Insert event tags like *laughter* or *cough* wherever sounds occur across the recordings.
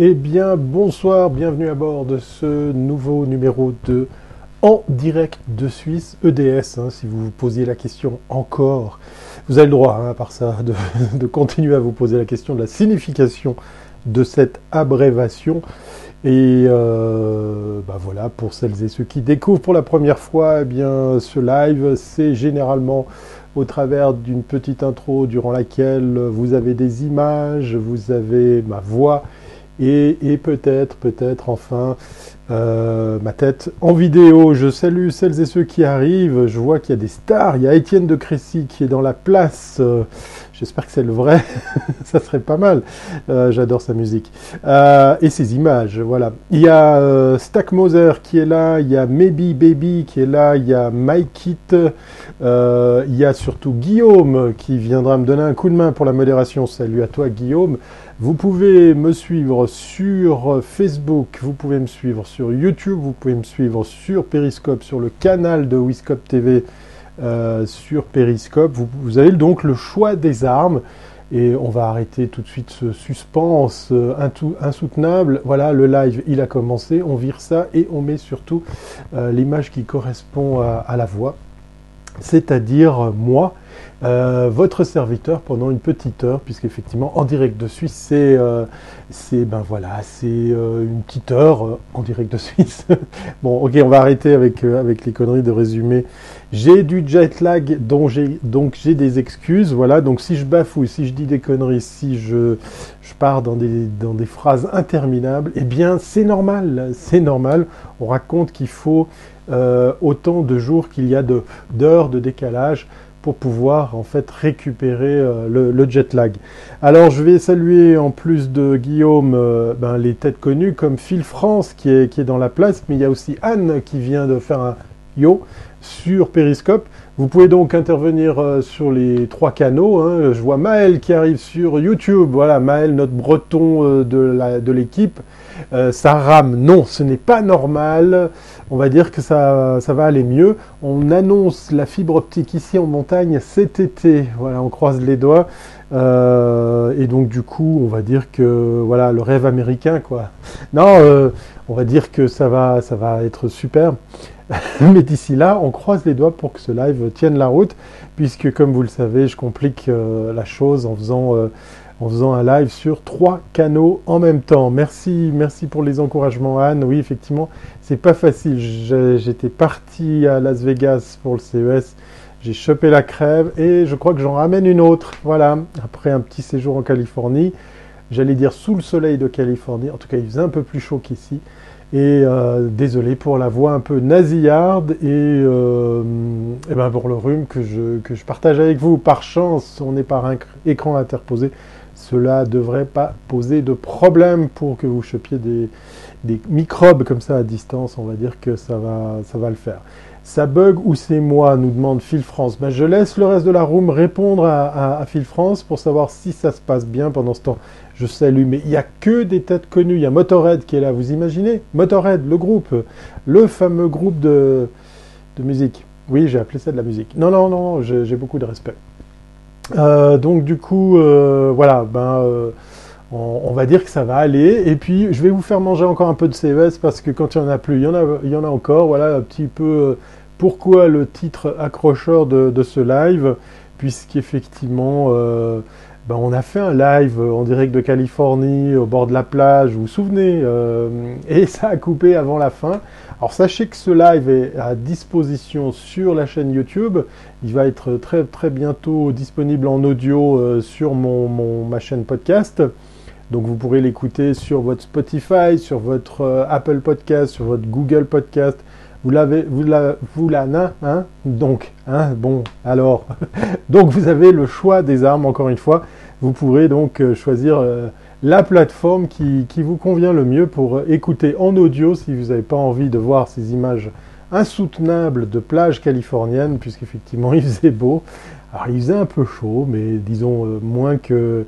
Eh bien, bonsoir, bienvenue à bord de ce nouveau numéro de En direct de Suisse, EDS, hein, si vous vous posiez la question encore. Vous avez le droit, hein, à part ça, de, *laughs* continuer à vous poser la question de la signification de cette abrévation. Et euh, bah voilà, pour celles et ceux qui découvrent pour la première fois, eh bien, ce live, c'est généralement au travers d'une petite intro durant laquelle vous avez des images, vous avez ma voix, et, peut-être, peut-être enfin euh, ma tête en vidéo. Je salue celles et ceux qui arrivent. Je vois qu'il y a des stars. Il y a Étienne de Crécy qui est dans la place. Euh, j'espère que c'est le vrai. *laughs* Ça serait pas mal. Euh, j'adore sa musique. et ses images, voilà. Il y a Stack Moser qui est là. Il y a Maybe Baby qui est là. Il y a Mike It. il y a surtout Guillaume qui viendra me donner un coup de main pour la modération. Salut à toi Guillaume. Vous pouvez me suivre sur Facebook, vous pouvez me suivre sur YouTube, vous pouvez me suivre sur Periscope, sur le canal de Wiscope TV euh, sur Periscope. Vous, avez donc le choix des armes. Et on va arrêter tout de suite ce suspense euh, insoutenable. Voilà, le live, il a commencé. On vire ça et on met surtout euh, l'image qui correspond à la voix, c'est-à-dire moi. Euh, votre serviteur pendant une petite heure, puisqu'effectivement en direct de Suisse, c'est euh, ben voilà, c'est euh, une petite heure en direct de Suisse. *laughs* bon, ok, on va arrêter avec avec les conneries de résumé. J'ai du jet lag, donc j'ai des excuses. Voilà, donc si je bafouille, si je dis des conneries, si je je pars dans des dans des phrases interminables, eh bien c'est normal, c'est normal. On raconte qu'il faut autant de jours qu'il y a d'heures de décalage pour pouvoir en fait récupérer euh, le, jet lag. Alors je vais saluer en plus de Guillaume euh, ben, les têtes connues comme Phil France qui est, qui est dans la place, mais il y a aussi Anne qui vient de faire un yo sur Periscope. Vous pouvez donc intervenir euh, sur les trois canaux. Hein. Je vois Maël qui arrive sur YouTube. Voilà, Maël, notre breton de l'équipe. Ça rame. Non, ce n'est pas normal on va dire que ça, ça va aller mieux. On annonce la fibre optique ici en montagne cet été. Voilà, on croise les doigts. Euh, et donc du coup, on va dire que voilà le rêve américain, quoi. Non, euh, on va dire que ça va, ça va être super. *laughs* Mais d'ici là, on croise les doigts pour que ce live tienne la route, puisque comme vous le savez, je complique euh, la chose en faisant en faisant un live sur trois canaux en même temps. Merci, merci pour les encouragements, Anne. Oui, effectivement, c'est pas facile. J'étais parti à Las Vegas pour le CES. J'ai chopé la crève et je crois que j'en ramène une autre. Voilà, après un petit séjour en Californie, j'allais dire sous le soleil de Californie. En tout cas, il faisait un peu plus chaud qu'ici. Et euh, désolé pour la voix un peu nasillarde et, euh, et ben pour le rhume que je, que je partage avec vous. Par chance, on est par un écran interposé cela ne devrait pas poser de problème pour que vous chopiez des, microbes comme ça à distance. On va dire que ça va, le faire. Ça bug ou c'est moi nous demande Phil France. Ben, je laisse le reste de la room répondre à, Phil France pour savoir si ça se passe bien pendant ce temps. Je salue, mais il n'y a que des têtes connues. Il y a Motorhead qui est là, vous imaginez? Motorhead, le groupe, le fameux groupe de musique. Oui, j'ai appelé ça de la musique. Non, non, non, j'ai beaucoup de respect. Euh, donc du coup, euh, voilà, ben, euh, on, va dire que ça va aller. Et puis, je vais vous faire manger encore un peu de CES parce que quand il y en a plus, il y en a, il y en a encore. Voilà un petit peu pourquoi le titre accrocheur de, de ce live, puisqu'effectivement, ben, on a fait un live en direct de Californie, au bord de la plage, vous vous souvenez, et *laughs* ça a coupé avant la fin. Alors sachez que ce live est à disposition sur la chaîne YouTube. Il va être très très bientôt disponible en audio euh, sur mon, ma chaîne podcast. Donc vous pourrez l'écouter sur votre Spotify, sur votre euh, Apple Podcast, sur votre Google Podcast. Vous l'avez, vous la, vous la, hein Donc, hein, bon, alors, *laughs* donc vous avez le choix des armes. Encore une fois, vous pourrez donc euh, choisir euh, la plateforme qui, qui, vous convient le mieux pour écouter en audio si vous n'avez pas envie de voir ces images insoutenables de plages californiennes, puisqu'effectivement *laughs* il faisait beau. Alors il faisait un peu chaud, mais disons moins que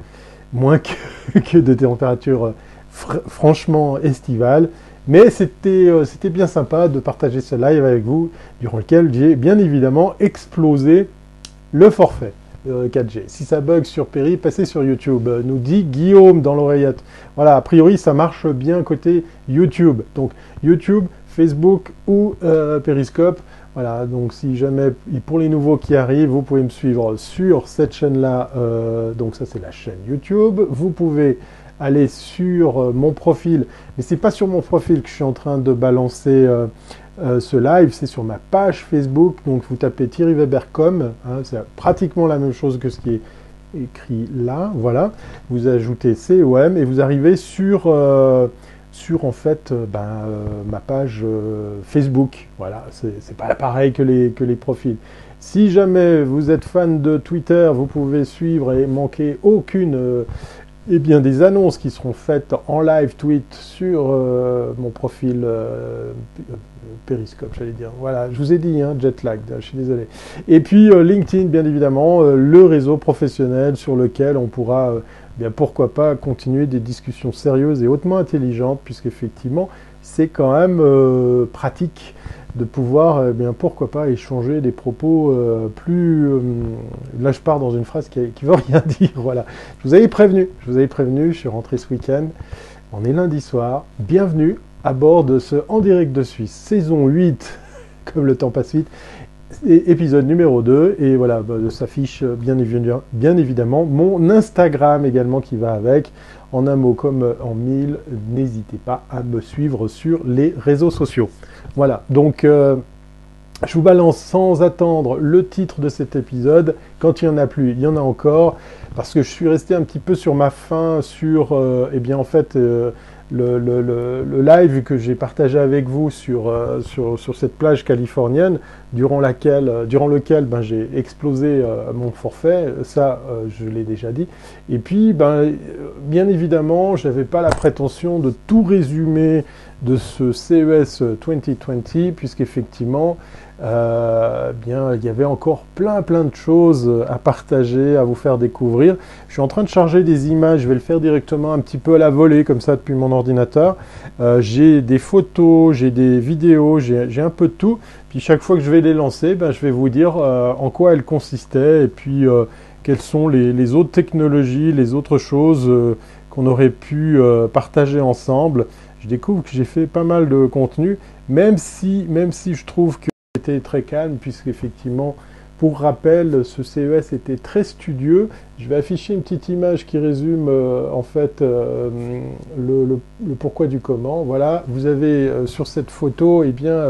moins que, *laughs* que de températures franchement estivale. Mais c'était euh, c'était bien sympa de partager ce live avec vous, durant lequel j'ai bien évidemment explosé le forfait 4G. Euh, si ça bug sur Perry, passez sur YouTube, euh, nous dit Guillaume dans l'oreillette. Voilà, a priori ça marche bien côté YouTube. Donc YouTube, Facebook ou Periscope. Voilà, donc si jamais, pour les nouveaux qui arrivent, vous pouvez me suivre sur cette chaîne-là. donc ça c'est la chaîne YouTube. Vous pouvez aller sur euh, mon profil, mais c'est pas sur mon profil que je suis en train de balancer euh, euh, ce live, c'est sur ma page Facebook. Donc vous tapez Thierry Webercom, hein, c'est pratiquement la même chose que ce qui est écrit là. Voilà, vous ajoutez COM et vous arrivez sur sur en fait ben, ma page Facebook. Voilà, c'est pas pareil que les, que les profils. Si jamais vous êtes fan de Twitter, vous pouvez suivre et manquer aucune eh bien, des annonces qui seront faites en live tweet sur euh, mon profil euh, Periscope, j'allais dire. Voilà, je vous ai dit, hein, jet lag, je suis désolé. Et puis euh, LinkedIn, bien évidemment, le réseau professionnel sur lequel on pourra, bien pourquoi pas, continuer des discussions sérieuses et hautement intelligentes, puisqu'effectivement, c'est quand même pratique de pouvoir, eh bien, pourquoi pas, échanger des propos euh, plus... Euh, là, je pars dans une phrase qui, ne veut rien *laughs* dire. Je vous avais prévenu, je vous avais prévenu, je suis rentré ce week-end, on est lundi soir, bienvenue à bord de ce En direct de Suisse, saison 8, *laughs* comme le temps passe vite, épisode numéro 2, et voilà, bah, s'affiche bien, bien évidemment mon Instagram également qui va avec, en un mot comme en mille, n'hésitez pas à me suivre sur les réseaux sociaux. Voilà, donc euh, je vous balance sans attendre le titre de cet épisode. Quand il n'y en a plus, il y en a encore, parce que je suis resté un petit peu sur ma fin sur, euh, eh bien en fait, euh, le, live que j'ai partagé avec vous sur, euh, sur, cette plage californienne, durant, laquelle, euh, durant lequel ben, j'ai explosé euh, mon forfait, ça je l'ai déjà dit. Et puis, ben, bien évidemment, je n'avais pas la prétention de tout résumer de ce CES 2020, puisqu'effectivement, euh, bien, il y avait encore plein plein de choses à partager, à vous faire découvrir. Je suis en train de charger des images, je vais le faire directement un petit peu à la volée, comme ça, depuis mon ordinateur. Euh, j'ai des photos, j'ai des vidéos, j'ai un peu de tout. Puis chaque fois que je vais les lancer, ben, je vais vous dire euh, en quoi elles consistaient et puis quelles sont les, les, autres technologies, les autres choses qu'on aurait pu partager ensemble. Je découvre que j'ai fait pas mal de contenu, même si, même si je trouve que très calme puisqu'effectivement, pour rappel, ce CES était très studieux. Je vais afficher une petite image qui résume euh, en fait euh, le, pourquoi du comment. Voilà, vous avez euh, sur cette photo, eh bien,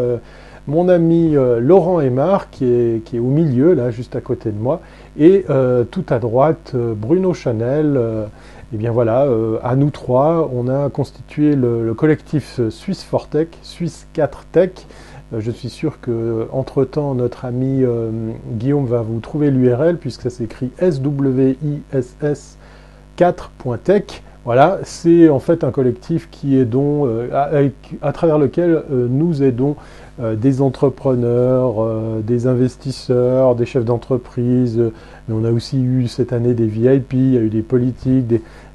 mon ami Laurent Aymar qui est, qui est, au milieu, là, juste à côté de moi, et tout à droite, Bruno Chanel. et eh bien voilà, à nous trois, on a constitué le, le collectif Suisse Fortech, Suisse 4 Tech. Euh, je suis sûr que entre temps notre ami euh, Guillaume va vous trouver l'URL puisque ça s'écrit SWISS 4.tech. Voilà, c'est en fait un collectif qui dont, euh, à, travers lequel nous aidons des entrepreneurs, des investisseurs, des chefs d'entreprise, mais on a aussi eu cette année des VIP, il y a eu des politiques,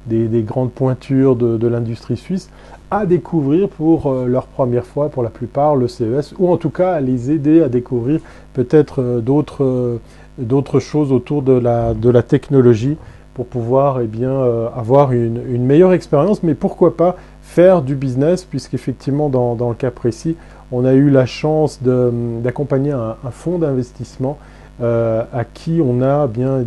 des, grandes pointures de l'industrie suisse à découvrir pour euh, leur première fois, pour la plupart, le CES, ou en tout cas à les aider à découvrir peut-être euh, d'autres euh, d'autres choses autour de la, de la technologie pour pouvoir eh bien, avoir une, meilleure expérience, mais pourquoi pas faire du business, puisqu'effectivement, dans, dans le cas précis, on a eu la chance d'accompagner un, un, fonds d'investissement à qui on a bien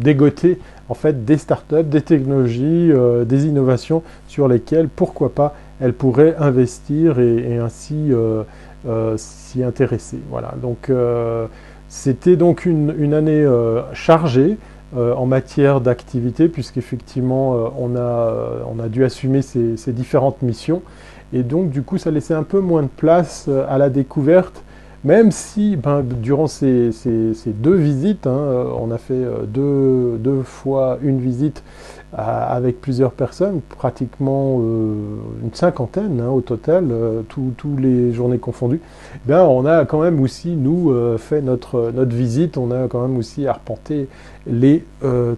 dégoté en fait des startups, des technologies, euh, des innovations sur lesquelles, pourquoi pas, elles pourraient investir et, ainsi euh, euh, s'y intéresser. Voilà. Donc c'était donc une, année chargée en matière d'activité puisqu'effectivement on a, on a dû assumer ces, différentes missions. Et donc, du coup, ça laissait un peu moins de place à la découverte même si, ben, durant ces, deux visites, hein, on a fait deux, deux, fois une visite avec plusieurs personnes, pratiquement euh, une cinquantaine hein, au total, euh, tous les journées confondues, eh bien, on a quand même aussi, nous, euh, fait notre, notre visite, on a quand même aussi arpenté les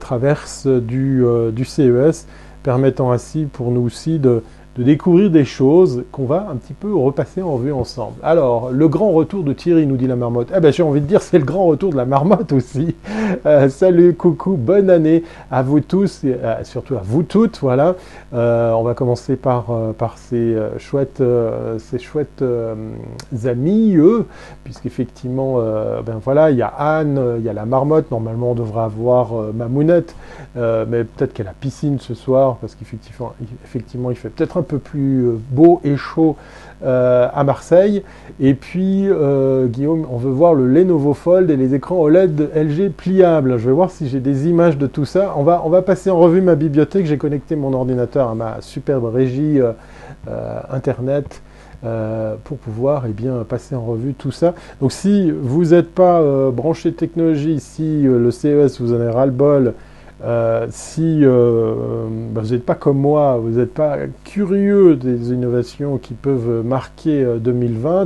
traverses du, du CES, permettant ainsi pour nous aussi de, de découvrir des choses qu'on va un petit peu repasser en vue ensemble. Alors, le grand retour de Thierry, nous dit la marmotte. Eh ben, j'ai envie de dire, c'est le grand retour de la marmotte aussi. *laughs* Euh, salut, coucou, bonne année à vous tous, et euh, surtout à vous toutes, voilà. Euh, on va commencer par, par ces chouettes, ces chouettes amis, eux, puisqu'effectivement, ben voilà, il y a Anne, il y a la marmotte, normalement on devrait avoir Mamounette, mais peut-être qu'elle a piscine ce soir, parce qu'effectivement, effectivement, il fait peut-être un peu plus euh, beau et chaud euh, à Marseille. Et puis, euh, Guillaume, on veut voir le Lenovo Fold et les écrans OLED LG pliables. Je vais voir si j'ai des images de tout ça. On va, passer en revue ma bibliothèque. J'ai connecté mon ordinateur à ma superbe régie Internet. pour pouvoir eh bien, passer en revue tout ça. Donc si vous n'êtes pas branché technologie, si le CES vous en est ras-le-bol, euh, si euh, bah, vous n'êtes pas comme moi, vous n'êtes pas curieux des innovations qui peuvent marquer 2020, euh,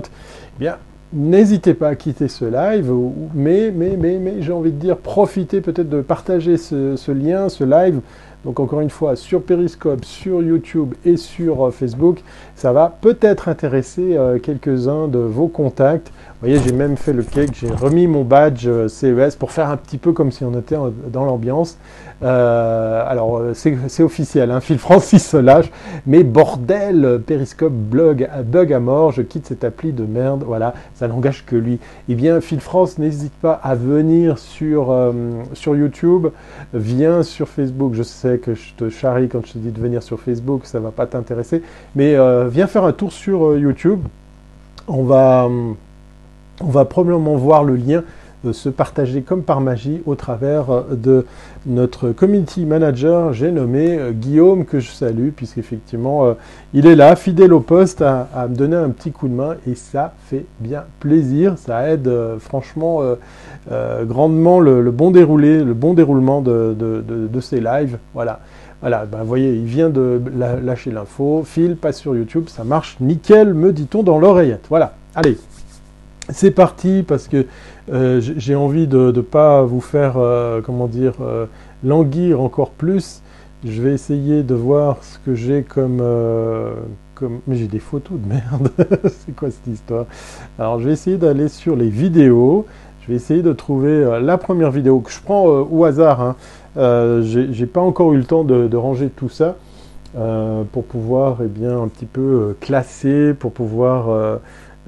eh bien, n'hésitez pas à quitter ce live, mais, mais, mais, mais j'ai envie de dire, profitez peut-être de partager ce, lien, ce live. Donc encore une fois, sur Periscope, sur YouTube et sur Facebook, ça va peut-être intéresser quelques-uns de vos contacts. Vous voyez, j'ai même fait le cake, j'ai remis mon badge CES pour faire un petit peu comme si on était dans l'ambiance. Euh, alors, euh, c'est officiel, hein, Phil Francis se lâche, mais bordel, Periscope blog, bug à mort, je quitte cette appli de merde, voilà, ça n'engage que lui. Eh bien, Phil France, n'hésite pas à venir sur, euh, sur YouTube, viens sur Facebook, je sais que je te charrie quand je te dis de venir sur Facebook, ça va pas t'intéresser, mais viens faire un tour sur YouTube, on va, on va probablement voir le lien se partager comme par magie au travers euh, de notre community manager, j'ai nommé euh, Guillaume, que je salue, puisqu'effectivement, euh, il est là, fidèle au poste, à, me donner un petit coup de main, et ça fait bien plaisir, ça aide franchement grandement le, bon déroulement de, ces lives, voilà. Voilà, ben, vous voyez, il vient de lâcher l'info, file, passe sur YouTube, ça marche nickel, me dit-on dans l'oreillette. Voilà, allez, c'est parti parce que euh, j'ai envie de ne pas vous faire, euh, comment dire, euh, languir encore plus. Je vais essayer de voir ce que j'ai comme. Mais j'ai des photos de merde. *laughs* c'est quoi cette histoire? Alors je vais essayer d'aller sur les vidéos. Je vais essayer de trouver la première vidéo que je prends au hasard. Hein. j'ai pas encore eu le temps de, ranger tout ça. pour pouvoir eh bien, un petit peu classer, pour pouvoir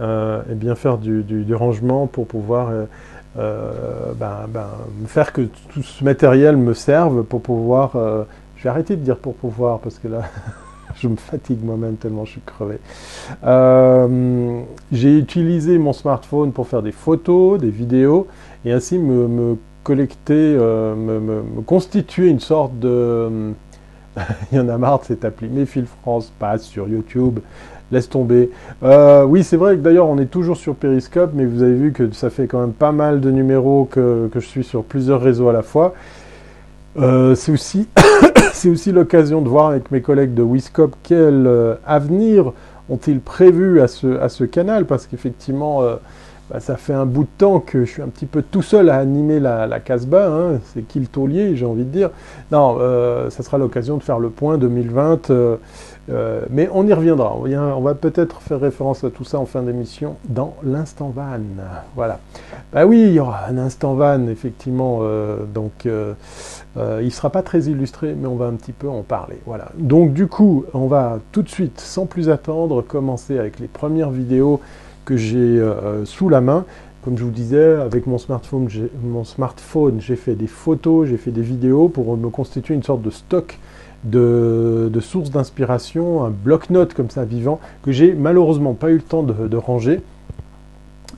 et bien faire du, rangement pour pouvoir euh, euh, ben, ben, faire que tout ce matériel me serve pour pouvoir. je vais arrêter de dire pour pouvoir parce que là. *laughs* je me fatigue moi-même tellement je suis crevé. j'ai utilisé mon smartphone pour faire des photos, des vidéos, et ainsi me, collecter, me, constituer une sorte de... *laughs* Il y en a marre de cette appli. Mes fils France passe sur YouTube, laisse tomber. Euh, oui, c'est vrai que d'ailleurs, on est toujours sur Periscope, mais vous avez vu que ça fait quand même pas mal de numéros que, je suis sur plusieurs réseaux à la fois. Euh, c'est aussi, *coughs* l'occasion de voir avec mes collègues de Wiscop quel euh, avenir ont-ils prévu à ce, à ce canal, parce qu'effectivement, bah, ça fait un bout de temps que je suis un petit peu tout seul à animer la, la Casbah, hein. c'est qui le taulier, j'ai envie de dire. Non, ça sera l'occasion de faire le point 2020. Euh, mais on y reviendra. On, va peut-être faire référence à tout ça en fin d'émission dans l'instant van. Voilà. Bah oui, il y aura un instant van, effectivement. Euh, donc, euh, il ne sera pas très illustré, mais on va un petit peu en parler. Voilà. Donc, du coup, on va tout de suite, sans plus attendre, commencer avec les premières vidéos que j'ai sous la main. Comme je vous disais, avec mon smartphone, mon smartphone, j'ai fait des photos, j'ai fait des vidéos pour me constituer une sorte de stock de, sources d'inspiration, un bloc-notes comme ça vivant, que j'ai malheureusement pas eu le temps de, ranger.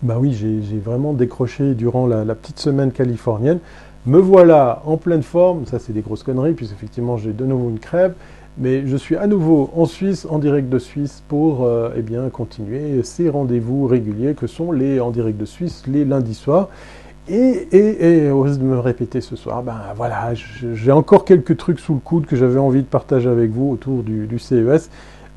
Bah oui, j'ai vraiment décroché durant la, petite semaine californienne. Me voilà en pleine forme, ça c'est des grosses conneries, puisque effectivement j'ai de nouveau une crève, Mais je suis à nouveau en Suisse, en direct de Suisse, pour eh bien, continuer ces rendez-vous réguliers que sont les en direct de Suisse les lundis soirs. Et, et, et ose de me répéter ce soir, ben voilà, j'ai encore quelques trucs sous le coude que j'avais envie de partager avec vous autour du, CES.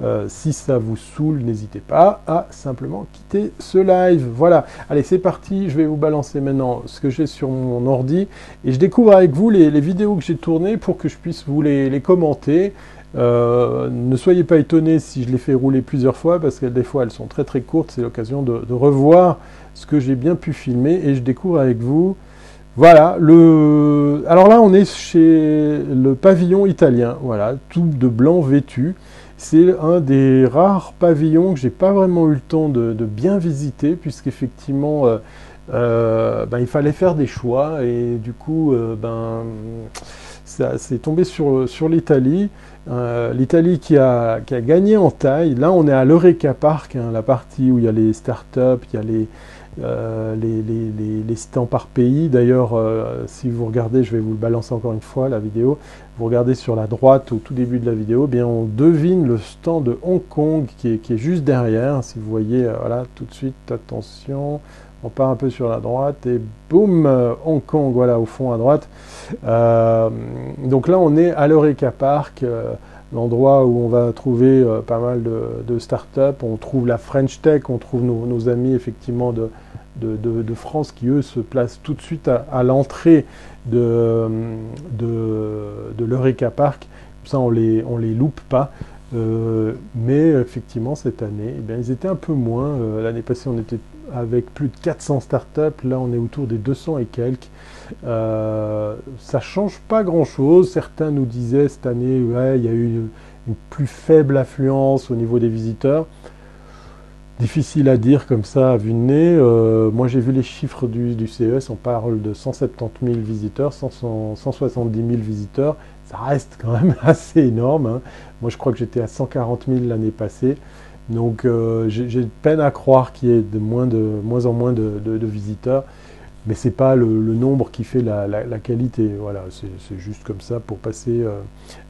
Euh, si ça vous saoule, n'hésitez pas à simplement quitter ce live. Voilà, allez c'est parti, je vais vous balancer maintenant ce que j'ai sur mon ordi et je découvre avec vous les, vidéos que j'ai tournées pour que je puisse vous les, commenter. Euh, ne soyez pas étonnés si je les fais rouler plusieurs fois parce que des fois elles sont très très courtes, c'est l'occasion de revoir ce que j'ai bien pu filmer et je découvre avec vous. Voilà, le... alors là on est chez le pavillon italien, voilà, tout de blanc vêtu. C'est un des rares pavillons que j'ai pas vraiment eu le temps de, bien visiter, puisqu'effectivement euh, euh, ben, il fallait faire des choix et du coup euh, ben, ça c'est tombé sur, sur l'Italie. L'Italie qui a, qui a, gagné en taille. Là, on est à l'Eureka Park, hein, la partie où il y a les startups, il y a les, euh, les, stands par pays. D'ailleurs, euh, si vous regardez, je vais vous le balancer encore une fois, la vidéo, vous regardez sur la droite au tout début de la vidéo, eh bien on devine le stand de Hong Kong qui est, juste derrière. Si vous voyez, euh, voilà, tout de suite, attention, on part un peu sur la droite et boum, Hong Kong, voilà, au fond à droite. donc là, on est à l'Eureka Park l'endroit où on va trouver pas mal de, de startups. On trouve la French Tech, on trouve nos amis effectivement de, de, France qui, eux, se placent tout de suite à, l'entrée de, l'Eureka Park. ça, on les, on les loupe pas. Euh, mais effectivement, cette année, eh ils étaient un peu moins. Euh, l'année passée, on était avec plus de 400 startups. Là, on est autour des 200 et quelques. Euh, ça change pas grand-chose. Certains nous disaient cette année, il y a eu une plus faible affluence au niveau des visiteurs. Difficile à dire comme ça à vue de nez. Euh, moi j'ai vu les chiffres du, CES, on parle de 170 000 visiteurs, 170 000 visiteurs. Ça reste quand même *laughs* assez énorme. Hein. Moi je crois que j'étais à 140 000 l'année passée. Donc euh, j'ai peine à croire qu'il y ait de moins, en moins de, visiteurs. Mais ce n'est pas le, nombre qui fait la, qualité. Voilà, c'est juste comme ça pour passer euh,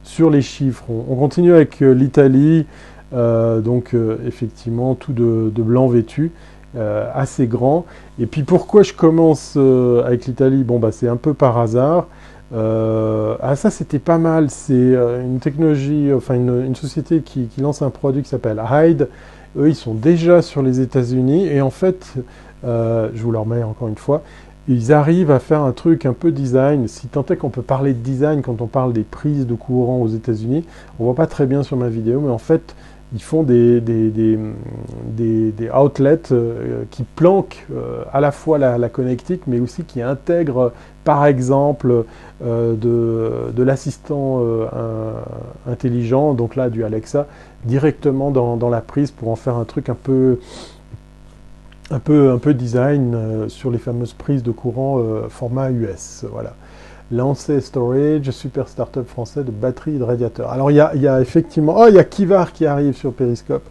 sur les chiffres. on continue avec l'Italie. Euh, donc euh, effectivement tout de, blanc vêtu, euh, assez grand. Et puis pourquoi je commence avec l'Italie? Bon bah c'est un peu par hasard. ah ça c'était pas mal, c'est une technologie, enfin une, société qui, lance un produit qui s'appelle Hyde. Eux ils sont déjà sur les États-Unis et en fait, je vous le remets encore une fois, ils arrivent à faire un truc un peu design. Si tant est qu'on peut parler de design quand on parle des prises de courant aux États-Unis, on voit pas très bien sur ma vidéo, mais en fait, ils font des, des, des, outlets euh, qui planquent euh, à la fois la, connectique, mais aussi qui intègrent, par exemple, euh, de, de l'assistant intelligent, donc là du Alexa, directement dans, dans, la prise pour en faire un truc un peu, un peu, un peu design sur les fameuses prises de courant format US. Voilà. Lancé Storage, super startup français de batterie de radiateur. Alors il y a, effectivement, oh il y a Kivar qui arrive sur Periscope.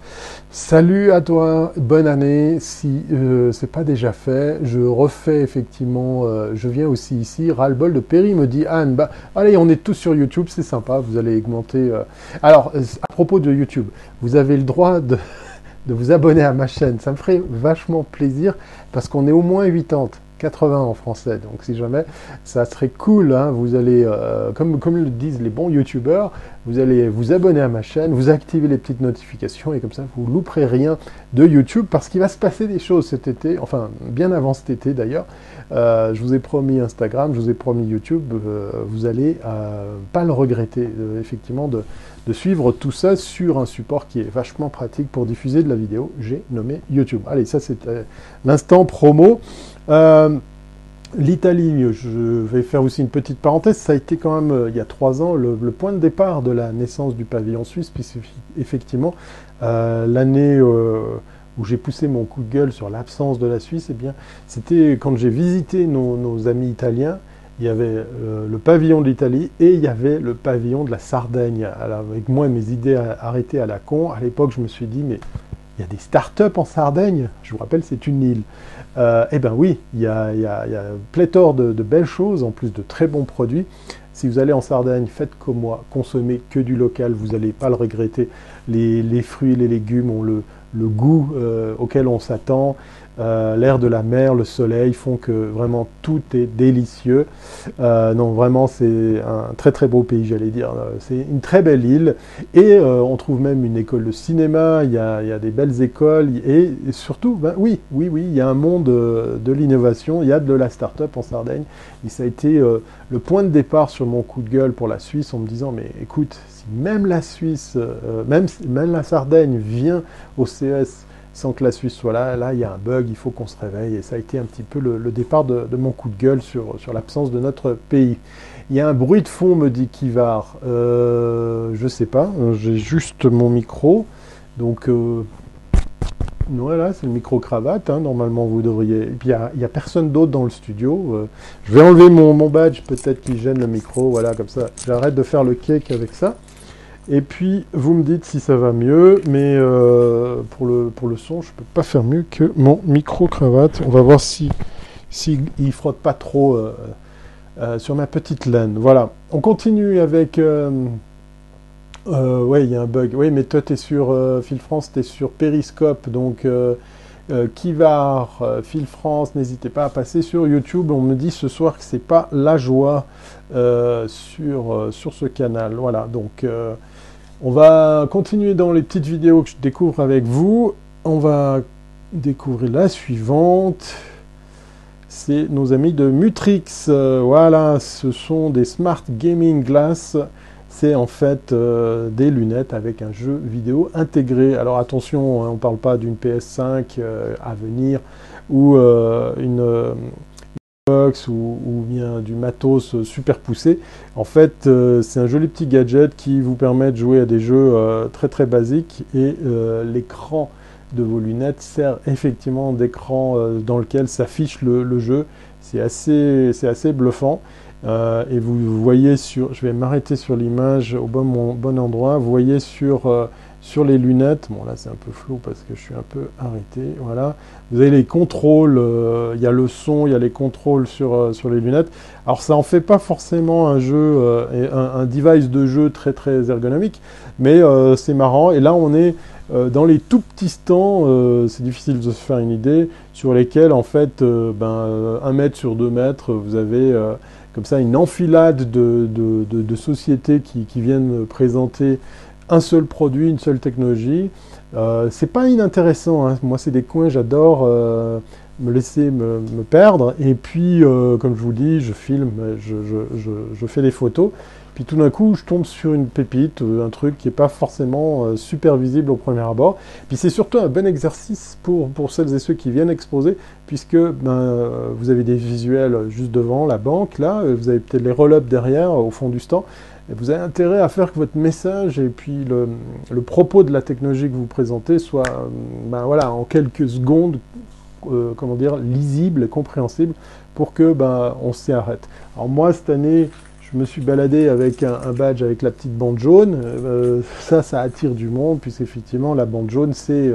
Salut à toi, bonne année. Si euh, c'est pas déjà fait, je refais effectivement, euh, je viens aussi ici. Ras-le-bol de Perry me dit Anne, bah allez, on est tous sur YouTube, c'est sympa, vous allez augmenter. Euh. Alors à propos de YouTube, vous avez le droit de *laughs* de vous abonner à ma chaîne. Ça me ferait vachement plaisir parce qu'on est au moins 80. 80 en français. Donc si jamais, ça serait cool. Hein, vous allez, euh, comme, le disent les bons youtubeurs, vous allez vous abonner à ma chaîne, vous activer les petites notifications et comme ça vous louperez rien de YouTube parce qu'il va se passer des choses cet été, enfin bien avant cet été d'ailleurs. Euh, je vous ai promis Instagram, je vous ai promis YouTube, euh, vous allez pas le regretter effectivement de, de suivre tout ça sur un support qui est vachement pratique pour diffuser de la vidéo. J'ai nommé YouTube. Allez, ça c'est l'instant promo. Euh, L'Italie, je vais faire aussi une petite parenthèse, ça a été quand même, euh, il y a trois ans, le, point de départ de la naissance du pavillon suisse, puisque effectivement, euh, l'année où j'ai poussé mon coup de gueule sur l'absence de la Suisse, eh bien, c'était quand j'ai visité nos, amis italiens, il y avait le pavillon de l'Italie et il y avait le pavillon de la Sardaigne. Alors, avec moi et mes idées arrêtées à la con, à l'époque, je me suis dit, mais il y a des start-up en Sardaigne, je vous rappelle, c'est une île. Euh, eh bien oui, il y a, pléthore de, belles choses, en plus de très bons produits. Si vous allez en Sardaigne, faites comme moi, consommez que du local, vous n'allez pas le regretter. Les, les, fruits les légumes ont le, le goût euh, auquel on s'attend. Euh, l'air de la mer, le soleil font que vraiment tout est délicieux. Euh, non, vraiment, c'est un très très beau pays, j'allais dire. C'est une très belle île et on trouve même une école de cinéma. Il y a, des belles écoles et, surtout, ben, oui, oui, oui, il y a un monde de l'innovation. Il y a de la start-up en Sardaigne et ça a été le point de départ sur mon coup de gueule pour la Suisse en me disant mais écoute, si même la Suisse, même, même la Sardaigne vient au CES sans que la Suisse soit là. Là, il y a un bug, il faut qu'on se réveille. Et ça a été un petit peu le, départ de, mon coup de gueule sur, l'absence de notre pays. Il y a un bruit de fond, me dit Kivar. Euh, je sais pas, j'ai juste mon micro. Donc, euh, voilà, c'est le micro-cravate. Hein. normalement, vous devriez. Et puis, il n'y a, personne d'autre dans le studio. Euh, je vais enlever mon, mon badge, peut-être qu'il gêne le micro. Voilà, comme ça, j'arrête de faire le cake avec ça. Et puis, vous me dites si ça va mieux, mais euh, pour, le, pour le son, je ne peux pas faire mieux que mon micro-cravate. On va voir si, si il frotte pas trop euh, euh, sur ma petite laine. Voilà. On continue avec... oui, il y a un bug. Oui, mais toi, tu es sur Phil France, tu es sur Periscope, donc... Kivar, Phil France, n'hésitez pas à passer sur YouTube. On me dit ce soir que c'est pas la joie sur, sur ce canal. Voilà, donc on va continuer dans les petites vidéos que je découvre avec vous. On va découvrir la suivante. C'est nos amis de Mutrix. Euh, voilà, ce sont des Smart Gaming Glass. C'est en fait euh, des lunettes avec un jeu vidéo intégré. Alors attention, hein, on ne parle pas d'une PS5 euh, à venir ou une ou, bien du matos super poussé. En fait, euh, c'est un joli petit gadget qui vous permet de jouer à des jeux euh, très très basiques et euh, l'écran de vos lunettes sert effectivement d'écran dans lequel s'affiche le, jeu. C'est assez, assez bluffant. et vous voyez sur, je vais m'arrêter sur l'image au bon, bon endroit, vous voyez sur sur les lunettes, bon là c'est un peu flou parce que je suis un peu arrêté, voilà. Vous avez les contrôles, euh, il y a le son, il y a les contrôles sur, euh, les lunettes. Alors ça en fait pas forcément un jeu, euh, un, device de jeu très très ergonomique, mais c'est marrant. Et là on est dans les tout petits stands, c'est difficile de se faire une idée, sur lesquels en fait, ben, un mètre sur deux mètres, vous avez comme ça une enfilade de, sociétés qui viennent présenter un seul produit, une seule technologie. Euh, c'est pas inintéressant. Hein. Moi, c'est des coins, j'adore euh, me laisser me, perdre. Et puis, euh, comme je vous dis, je filme, je, fais des photos. Puis tout d'un coup, je tombe sur une pépite, un truc qui n'est pas forcément super visible au premier abord. Puis c'est surtout un bon exercice pour, celles et ceux qui viennent exposer, puisque ben, vous avez des visuels juste devant la banque, là, vous avez peut-être les roll derrière, au fond du stand vous avez intérêt à faire que votre message et puis le, propos de la technologie que vous présentez soit euh, ben voilà, en quelques secondes euh, comment dire, lisible et compréhensible pour que ben, on s'y arrête. Alors moi, cette année, je me suis baladé avec un, badge avec la petite bande jaune. Euh, ça, ça attire du monde, puisqu'effectivement, la bande jaune, c'est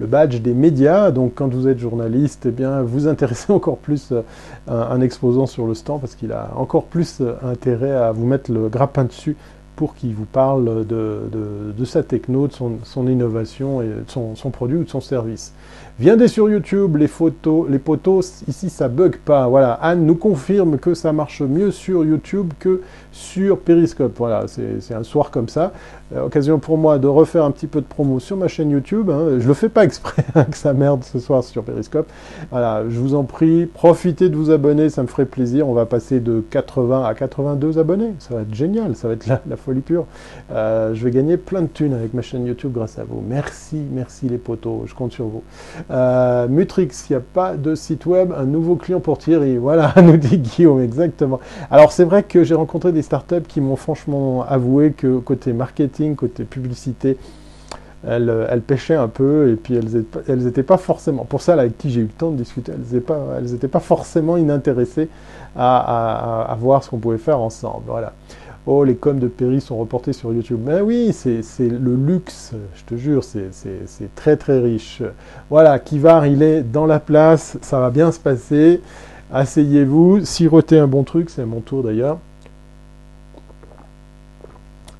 le badge des médias. Donc quand vous êtes journaliste, eh bien, vous intéressez *laughs* encore plus euh, un, exposant sur le stand parce qu'il a encore plus euh, intérêt à vous mettre le grappin dessus pour qu'il vous parle de, sa techno, de son, innovation et de son, produit ou de son service. Viendez sur YouTube, les photos, les potos, ici ça bug pas. Voilà, Anne nous confirme que ça marche mieux sur YouTube que sur Periscope. Voilà, c'est un soir comme ça. Euh, occasion pour moi de refaire un petit peu de promo sur ma chaîne YouTube. Hein. Je le fais pas exprès *laughs* que ça merde ce soir sur Periscope. Voilà, je vous en prie, profitez de vous abonner, ça me ferait plaisir. On va passer de 80 à 82 abonnés. Ça va être génial, ça va être la, folie pure. Euh, je vais gagner plein de thunes avec ma chaîne YouTube grâce à vous. Merci, merci les potos, je compte sur vous. Euh, Mutrix, il n'y a pas de site web, un nouveau client pour Thierry. Voilà, *laughs* nous dit Guillaume, exactement. Alors c'est vrai que j'ai rencontré des startups qui m'ont franchement avoué que côté marketing, côté publicité, elles, elles, pêchaient un peu et puis elles n'étaient pas forcément, pour ça avec qui j'ai eu le temps de discuter, elles n'étaient pas, elles pas forcément inintéressées à, à, voir ce qu'on pouvait faire ensemble. Voilà. Oh, les coms de Perry sont reportés sur YouTube. Mais oui, c'est le luxe, je te jure, c'est très très riche. Voilà, Kivar, il est dans la place, ça va bien se passer. Asseyez-vous, sirotez un bon truc, c'est mon tour d'ailleurs.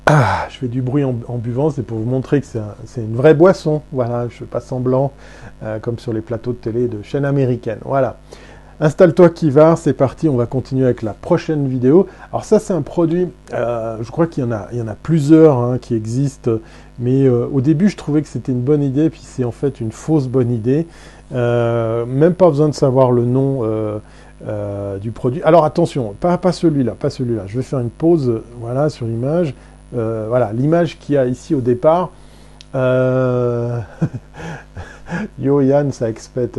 Ah, je fais du bruit en, buvant, c'est pour vous montrer que c'est une vraie boisson. Voilà, je ne fais pas semblant, euh, comme sur les plateaux de télé de chaînes américaines. Voilà. Installe-toi Kivar, c'est parti, on va continuer avec la prochaine vidéo. Alors ça c'est un produit, euh, je crois qu'il y, en a, plusieurs hein, qui existent, mais euh, au début je trouvais que c'était une bonne idée, puis c'est en fait une fausse bonne idée. même pas besoin de savoir le nom du produit. Alors attention, pas, pas celui-là, pas celui-là. Je vais faire une pause voilà, sur l'image. Euh, voilà, l'image qu'il y a ici au départ. Euh, *laughs* Yo Yann, ça expect.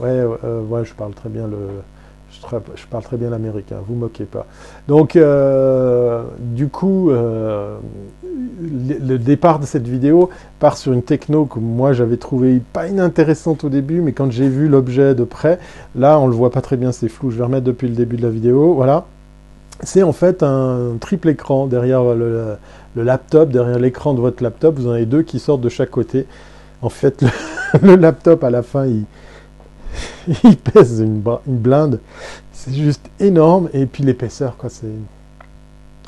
Ouais, euh, ouais, je parle très bien le. Je, parle très bien l'américain, vous moquez pas. Donc, du coup, le, départ de cette vidéo part sur une techno que moi j'avais trouvé pas inintéressante au début, mais quand j'ai vu l'objet de près, là on le voit pas très bien, c'est flou. Je vais remettre depuis le début de la vidéo. Voilà, c'est en fait un triple écran derrière le, laptop, derrière l'écran de votre laptop, vous en avez deux qui sortent de chaque côté. En fait, le, *laughs* laptop à la fin, il, *laughs* pèse une, blinde. C'est juste énorme. Et puis l'épaisseur, quoi, c'est...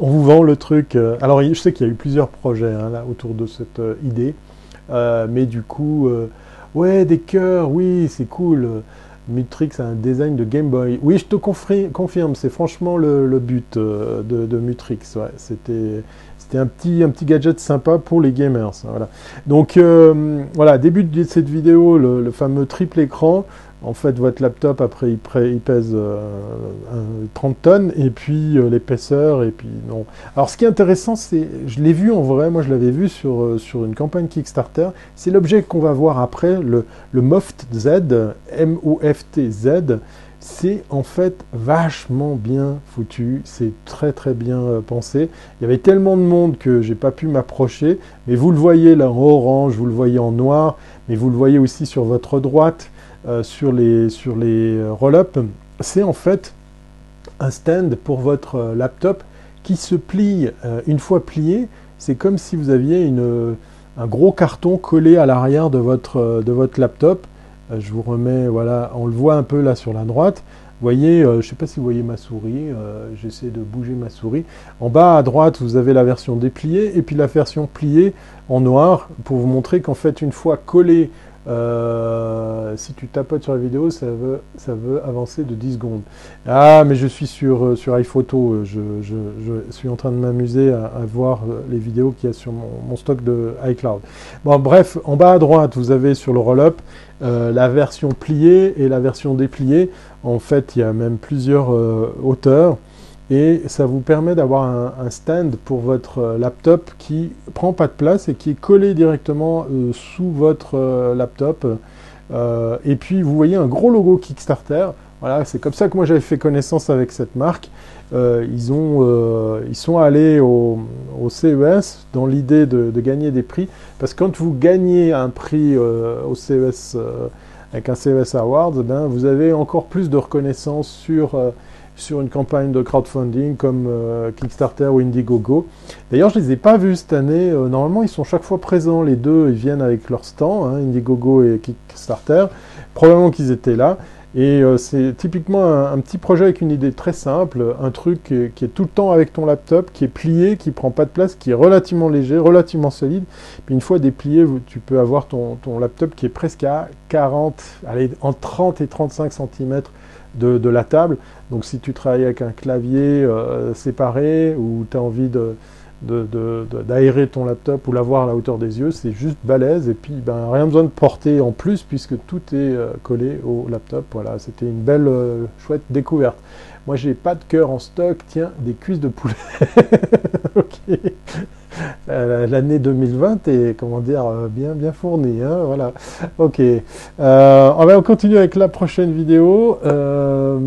On vous vend le truc. Euh, alors, je sais qu'il y a eu plusieurs projets hein, là, autour de cette euh, idée. Euh, mais du coup, ouais, des cœurs, oui, c'est cool. Mutrix a un design de Game Boy. Oui, je te confirme, c'est franchement le, but de, Mutrix. C'était un petit, un petit gadget sympa pour les gamers. Voilà. Donc euh, voilà, début de cette vidéo, le fameux triple écran. En fait, votre laptop, après, il, pèse 30 euh, tonnes, et puis euh, l'épaisseur, et puis non. Alors, ce qui est intéressant, c'est, je l'ai vu en vrai, moi je l'avais vu sur, sur une campagne Kickstarter, c'est l'objet qu'on va voir après, le, le Moft Z, M-O-F-T-Z, c'est en fait vachement bien foutu, c'est très très bien pensé. Il y avait tellement de monde que j'ai pas pu m'approcher, mais vous le voyez là en orange, vous le voyez en noir, mais vous le voyez aussi sur votre droite. Euh, sur les, sur euh, roll-up, c'est en fait un stand pour votre euh, laptop qui se plie une fois plié. C'est comme si vous aviez un gros carton collé à l'arrière de votre laptop. Je vous remets, voilà, on le voit un peu là sur la droite. Vous voyez, je ne sais pas si vous voyez ma souris, j'essaie de bouger ma souris. En bas à droite, vous avez la version dépliée et puis la version pliée en noir pour vous montrer qu'en fait, une fois collé euh, si tu tapotes sur la vidéo, ça veut, avancer de 10 secondes. Ah, mais je suis sur, euh, sur iPhoto, je, suis en train de m'amuser à, voir euh, les vidéos qu'il y a sur mon, stock de iCloud. Bon, bref, en bas à droite, vous avez sur le roll-up la version pliée et la version dépliée. En fait, il y a même plusieurs hauteurs et ça vous permet d'avoir un, stand pour votre euh, laptop qui prend pas de place et qui est collé directement euh, sous votre euh, laptop. et puis vous voyez un gros logo Kickstarter. Voilà, c'est comme ça que moi j'avais fait connaissance avec cette marque. Ils, ont, ils sont allés au, CES dans l'idée de, gagner des prix. Parce que quand vous gagnez un prix au CES avec un CES Awards, ben, vous avez encore plus de reconnaissance sur sur une campagne de crowdfunding comme euh, Kickstarter ou Indiegogo. D'ailleurs, je ne les ai pas vus cette année. Euh, normalement, ils sont chaque fois présents, les deux, ils viennent avec leur stand, hein, Indiegogo et Kickstarter. Probablement qu'ils étaient là. Et euh, c'est typiquement un, petit projet avec une idée très simple, un truc qui, est tout le temps avec ton laptop, qui est plié, qui prend pas de place, qui est relativement léger, relativement solide. Puis une fois déplié, tu peux avoir ton, laptop qui est presque à 40, allez, entre 30 et 35 cm de, la table. Donc si tu travailles avec un clavier euh, séparé ou tu as envie d'aérer ton laptop ou l'avoir à la hauteur des yeux, c'est juste balèze et puis ben, rien besoin de porter en plus puisque tout est euh, collé au laptop. Voilà, c'était une belle, euh, chouette découverte. Moi, j'ai pas de cœur en stock. Tiens, des cuisses de poulet. *laughs* Euh, l'année 2020 est, comment dire, euh, bien, bien fournie. Hein, voilà. Ok. Euh, on va continuer avec la prochaine vidéo.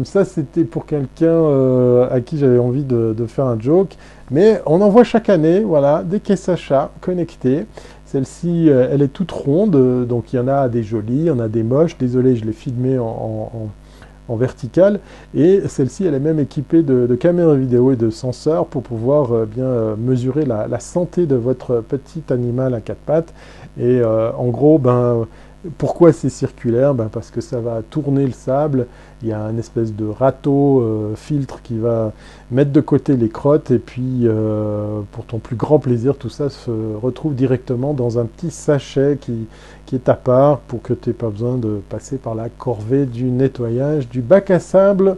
ça, c'était pour quelqu'un à qui j'avais envie de, faire un joke. Mais on en voit chaque année, voilà, des caisses achats connectées. Celle-ci, elle est toute ronde, donc il y en a des jolies, il y en a des moches. Désolé, je l'ai filmé en verticale. Et celle-ci, elle est même équipée de, caméras vidéo et de senseurs pour pouvoir euh, bien euh, mesurer la, santé de votre petit animal à quatre pattes. Et euh, en gros, ben, Pourquoi c'est circulaire ben Parce que ça va tourner le sable, il y a un espèce de râteau euh, filtre qui va mettre de côté les crottes et puis euh, pour ton plus grand plaisir, tout ça se retrouve directement dans un petit sachet qui, est à part pour que tu n'aies pas besoin de passer par la corvée du nettoyage du bac à sable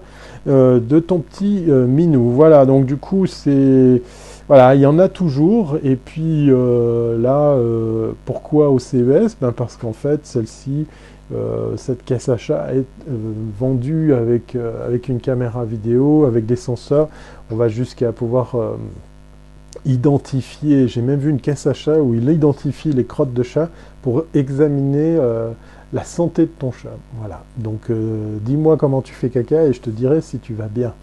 euh, de ton petit minou. Voilà, donc du coup c'est... Voilà, il y en a toujours. Et puis euh, là, euh, pourquoi au CES ben Parce qu'en fait, celle-ci, euh, cette caisse achat est vendue avec, avec une caméra vidéo, avec des senseurs. On va jusqu'à pouvoir identifier, j'ai même vu une caisse achat où il identifie les crottes de chat pour examiner la santé de ton chat. Voilà, donc dis-moi comment tu fais caca et je te dirai si tu vas bien.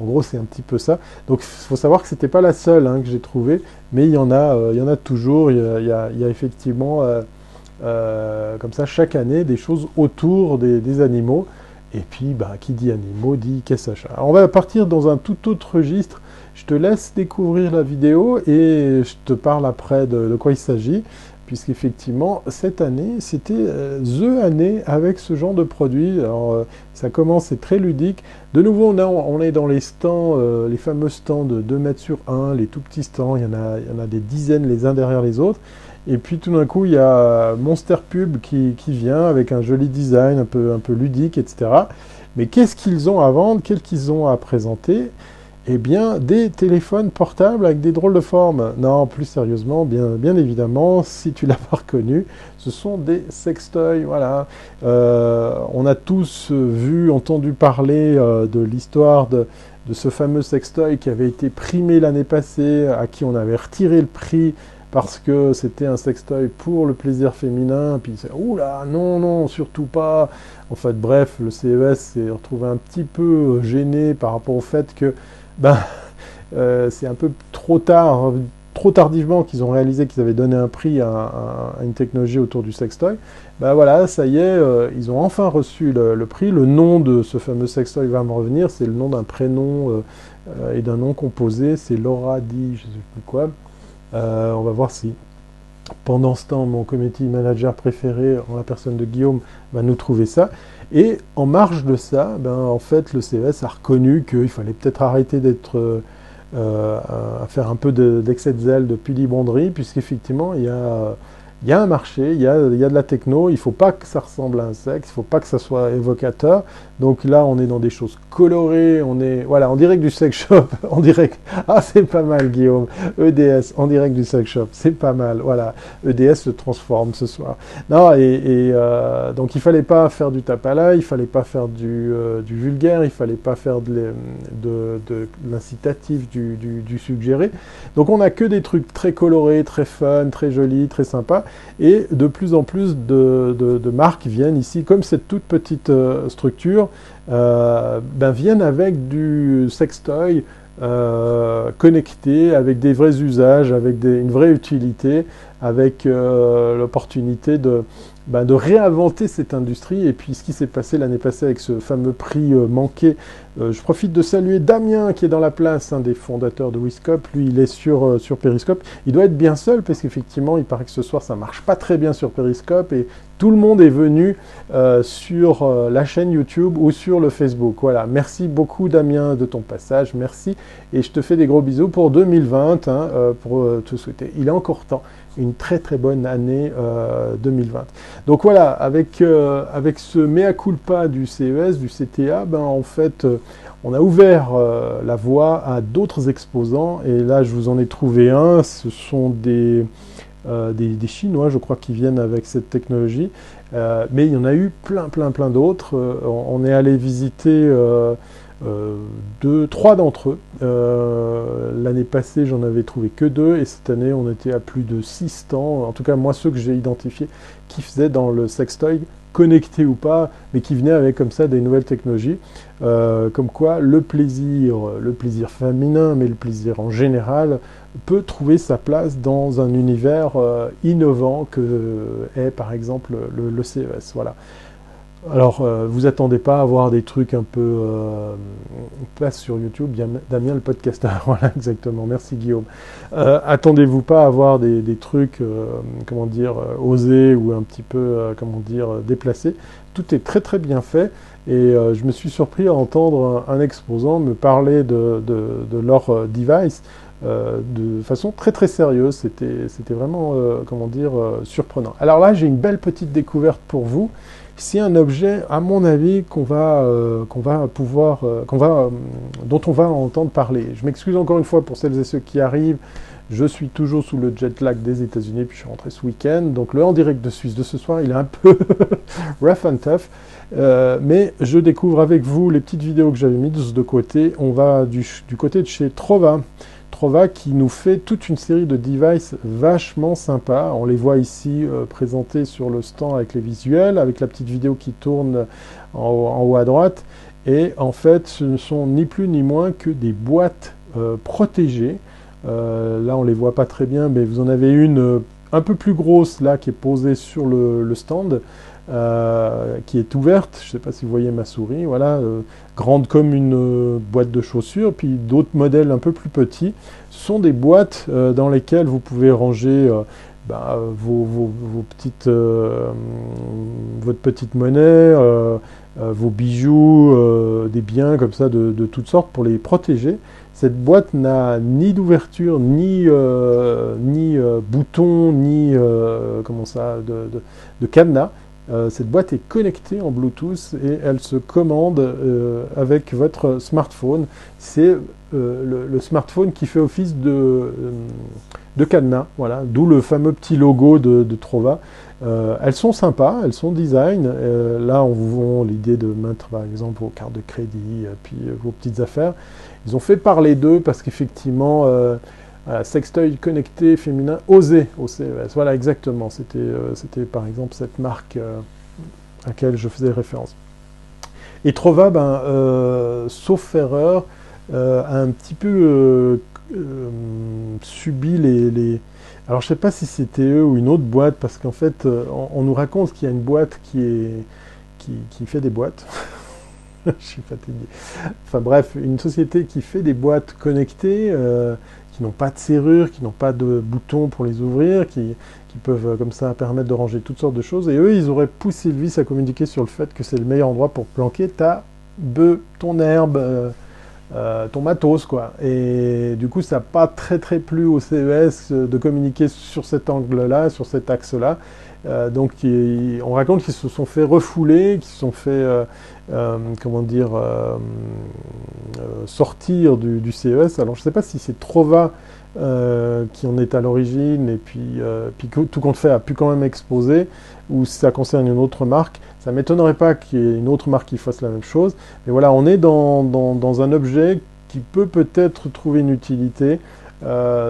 En gros, c'est un petit peu ça. Donc, il faut savoir que ce n'était pas la seule hein, que j'ai trouvée, mais il y en a, euh, il y en a toujours. Il y a, effectivement, euh, euh, comme ça, chaque année, des choses autour des, animaux. Et puis, bah, qui dit animaux dit caisse. Alors, on va partir dans un tout autre registre. Je te laisse découvrir la vidéo et je te parle après de quoi il s'agit puisqu'effectivement, cette année, c'était euh, The année avec ce genre de produit. Alors, euh, ça commence, c'est très ludique. De nouveau, on, on est dans les stands, euh, les fameux stands de 2 mètres sur 1, les tout petits stands, il y, en a, il y en a des dizaines les uns derrière les autres. Et puis tout d'un coup, il y a Monster Pub qui, qui, vient avec un joli design un peu, un peu ludique, etc. Mais qu'est-ce qu'ils ont à vendre? Qu'est-ce qu'ils ont à présenter? Eh bien, des téléphones portables avec des drôles de formes. Non, plus sérieusement, bien, bien évidemment, si tu l'as *laughs* pas reconnu, ce sont des sextoys. Voilà. Euh, on a tous vu, entendu parler euh, de l'histoire de, ce fameux sextoy qui avait été primé l'année passée, à qui on avait retiré le prix parce que c'était un sextoy pour le plaisir féminin, puis oula, non, non, surtout pas. En fait, bref, le CES s'est retrouvé un petit peu gêné par rapport au fait que ben, euh, c'est un peu trop tard, trop tardivement qu'ils ont réalisé qu'ils avaient donné un prix à, une technologie autour du sextoy. Ben voilà, ça y est, euh, ils ont enfin reçu le, prix. Le nom de ce fameux sextoy va me revenir, c'est le nom d'un prénom euh, et d'un nom composé, c'est Laura dit, je sais plus quoi. on va voir si pendant ce temps, mon community manager préféré, en la personne de Guillaume, va nous trouver ça. Et en marge de ça, ben, en fait, le CES a reconnu qu'il fallait peut-être arrêter d'être euh, euh, à faire un peu d'excès de, zèle, de pudibonderie, puisqu'effectivement, il y a il y a un marché, il y a, y a de la techno, il ne faut pas que ça ressemble à un sexe, il ne faut pas que ça soit évocateur. Donc là, on est dans des choses colorées, on est, voilà, en direct du sex shop, *laughs* en direct, ah c'est pas mal Guillaume, EDS, en direct du sex shop, c'est pas mal, voilà, EDS se transforme ce soir. Non, et, euh, donc il fallait pas faire du l'œil, il fallait pas faire du, euh, du, vulgaire, il fallait pas faire de, de, l'incitatif, du, du, du suggéré. Donc on a que des trucs très colorés, très fun, très jolis, très sympas. Et de plus en plus de, marques viennent ici, comme cette toute petite euh, structure, euh, ben viennent avec du sextoy euh, connecté, avec des vrais usages, avec une vraie utilité, avec l'opportunité de, ben, de réinventer cette industrie. Et puis ce qui s'est passé l'année passée avec ce fameux prix euh, manqué, euh, je profite de saluer Damien qui est dans la place, un des fondateurs de Wiscope. Lui, il est sur, euh, sur Periscope. Il doit être bien seul parce qu'effectivement, il paraît que ce soir, ça marche pas très bien sur Periscope et tout le monde est venu sur la chaîne YouTube ou sur le Facebook. Voilà, merci beaucoup Damien de ton passage, merci. Et je te fais des gros bisous pour 2020, hein, pour te souhaiter. Il est encore temps une très très bonne année 2020. Euh, Donc voilà, avec, euh, avec ce mea culpa du CES, du CTA, ben, en fait, euh, on a ouvert la voie à d'autres exposants, et là je vous en ai trouvé un, ce sont des, des, Chinois, je crois, qui viennent avec cette technologie, mais il y en a eu plein plein plein d'autres. on, est allé visiter deux, trois d'entre eux. Euh, l'année passée, j'en avais trouvé que deux, et cette année, on était à plus de six stands. En tout cas, moi, ceux que j'ai identifiés, qui faisaient dans le sextoy, connecté ou pas, mais qui venaient avec comme ça des nouvelles technologies. Euh, comme quoi, le plaisir, le plaisir féminin, mais le plaisir en général, peut trouver sa place dans un univers innovant que est, par exemple, le, le CES. Voilà. Alors, euh, vous attendez pas à voir des trucs un peu euh, sur YouTube, Damien le podcasteur, *laughs* voilà exactement, merci Guillaume. Euh, attendez-vous pas à voir des, trucs, euh, comment dire, osés ou un petit peu, comment dire, déplacés. Tout est très très bien fait et je me suis surpris à entendre un, exposant me parler de, de, de leur device de façon très très sérieuse. C'était c'était vraiment, comment dire, surprenant. Alors là, j'ai une belle petite découverte pour vous. C'est un objet, à mon avis, qu'on va, euh, pouvoir, euh, euh, dont on va entendre parler. Je m'excuse encore une fois pour celles et ceux qui arrivent. Je suis toujours sous le jet lag des États-Unis, puis je suis rentré ce week-end. Donc le en direct de Suisse de ce soir, il est un peu *laughs* rough and tough. Mais je découvre avec vous les petites vidéos que j'avais mises de côté. On va du côté de chez Trova. Qui nous fait toute une série de devices vachement sympas. On les voit ici euh, présentés sur le stand avec les visuels, avec la petite vidéo qui tourne en, haut- à droite. Et en fait, ce ne sont ni plus ni moins que des boîtes euh, protégées. Euh, là, on les voit pas très bien, mais vous en avez une un peu plus grosse là qui est posée sur le stand. Euh, qui est ouverte, je ne sais pas si vous voyez ma souris, voilà, euh, grande comme une euh, boîte de chaussures, puis d'autres modèles un peu plus petits. Sont des boîtes dans lesquelles vous pouvez ranger bah, vos, petites, votre petite monnaie, vos bijoux, des biens comme ça de, toutes sortes pour les protéger. Cette boîte n'a ni d'ouverture, ni, ni bouton, ni comment ça, de cadenas. Euh, cette boîte est connectée en Bluetooth et elle se commande euh, avec votre smartphone. C'est euh, le, smartphone qui fait office de, de cadenas, voilà, d'où le fameux petit logo de, Trova. Elles sont sympas, elles sont design. Là, on vous vend l'idée de mettre, par exemple, vos cartes de crédit, puis vos petites affaires. Ils ont fait parler d'eux parce qu'effectivement, voilà, sextoy connecté féminin osé au CES. Voilà, exactement. C'était, euh, c'était par exemple cette marque euh, à laquelle je faisais référence. Et Trova, ben, euh, sauf erreur, a un petit peu subi les, Alors, je sais pas si c'était eux ou une autre boîte, parce qu'en fait, on, nous raconte qu'il y a une boîte qui est qui, fait des boîtes. *laughs* je suis fatigué. Enfin bref, une société qui fait des boîtes connectées, qui n'ont pas de serrure, qui n'ont pas de boutons pour les ouvrir, qui, peuvent euh, comme ça permettre de ranger toutes sortes de choses. Et eux, ils auraient poussé le vice à communiquer sur le fait que c'est le meilleur endroit pour planquer ta bœuf, ton herbe, euh, euh, ton matos, quoi. Et du coup, ça n'a pas très très plu au CES de communiquer sur cet angle-là, sur cet axe-là. Donc, on raconte qu'ils se sont fait refouler, qu'ils se sont fait, euh, comment dire, euh, euh, sortir du, CES. Alors, je ne sais pas si c'est Trova qui en est à l'origine et puis, tout compte fait a pu quand même exposer, ou si ça concerne une autre marque. Ça m'étonnerait pas qu'il y ait une autre marque qui fasse la même chose. Mais voilà, on est dans, un objet qui peut peut-être trouver une utilité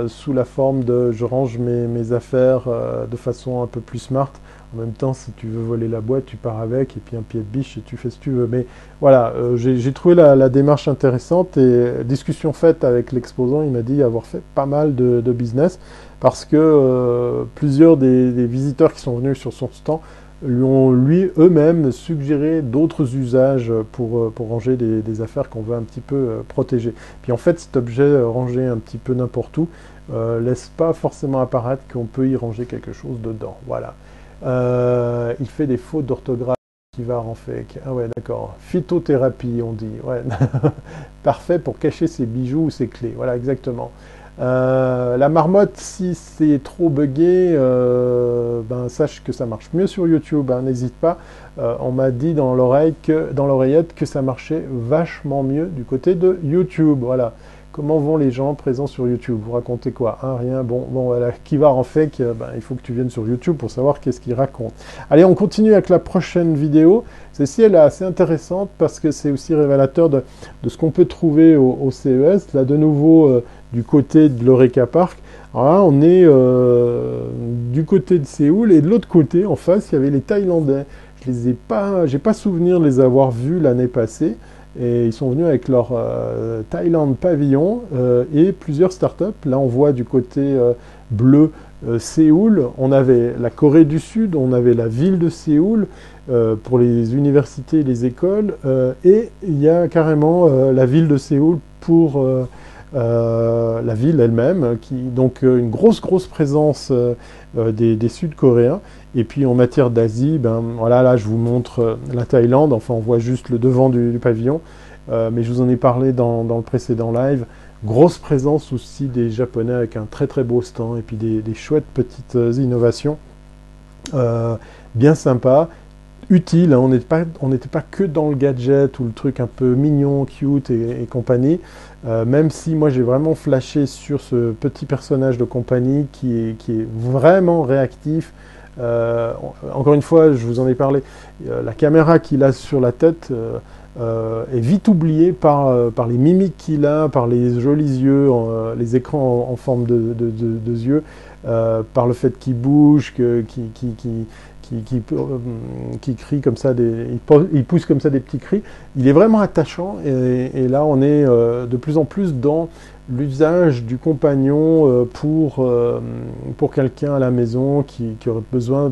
sous la forme de je range mes, affaires de façon un peu plus smart. En même temps, si tu veux voler la boîte, tu pars avec et puis un pied de biche et tu fais ce que tu veux. Mais voilà, euh, j'ai trouvé la, démarche intéressante et discussion faite avec l'exposant, il m'a dit avoir fait pas mal de, business parce que euh, plusieurs des, visiteurs qui sont venus sur son stand lui ont lui eux-mêmes suggéré d'autres usages pour, euh, ranger des, affaires qu'on veut un petit peu protéger. Puis en fait, cet objet rangé un petit peu n'importe où laisse pas forcément apparaître qu'on peut y ranger quelque chose dedans. Voilà. Euh, il fait des fautes d'orthographe qui va en fait. Ah ouais, d'accord. Phytothérapie, on dit. Ouais. *laughs* Parfait pour cacher ses bijoux ou ses clés. Voilà, exactement. Euh, la marmotte, si c'est trop buggé, euh, ben sache que ça marche mieux sur YouTube. hein, N'hésite pas. On m'a dit dans l'oreille que dans l'oreillette que ça marchait vachement mieux du côté de YouTube. Voilà. Comment vont les gens présents sur YouTube? Vous racontez quoi? Hein, Rien? Bon, bon, voilà. Qui va en fait que, ben, il faut que tu viennes sur YouTube pour savoir qu'est-ce qu'ils racontent. Allez, on continue avec la prochaine vidéo. Celle-ci, elle est assez intéressante parce que c'est aussi révélateur de, ce qu'on peut trouver au, CES. Là, de nouveau, euh, du côté de l'Eureka Park. Alors là, on est euh, du côté de Séoul et de l'autre côté, en face, il y avait les Thaïlandais. Je les ai pas, pas souvenir de les avoir vus l'année passée. Et ils sont venus avec leur euh, Thailand pavillon euh, et plusieurs startups. Là, on voit du côté euh, bleu Séoul, on avait la Corée du Sud, on avait la ville de Séoul pour les universités et les écoles, et il y a carrément la ville de Séoul pour la ville elle-même, donc une grosse grosse présence des Sud-Coréens. Et puis en matière d'Asie, ben voilà, là je vous montre euh, la Thaïlande, enfin on voit juste le devant du, pavillon, euh, mais je vous en ai parlé dans, le précédent live. Grosse présence aussi des Japonais avec un très très beau stand et puis des, chouettes petites euh, innovations. bien sympa, utile, hein. on n'était pas, pas, que dans le gadget ou le truc un peu mignon, cute et, compagnie, même si moi j'ai vraiment flashé sur ce petit personnage de compagnie qui est, vraiment réactif, encore une fois, je vous en ai parlé, euh, la caméra qu'il a sur la tête euh, est vite oubliée par, par les mimiques qu'il a, par les jolis yeux, les écrans en, forme de, yeux, par le fait qu'il bouge, qu'il qui, qui, crie comme ça, des, il, pousse comme ça des petits cris. Il est vraiment attachant et, là on est de plus en plus dans l'usage du compagnon euh, pour, euh, pour quelqu'un à la maison qui, aurait besoin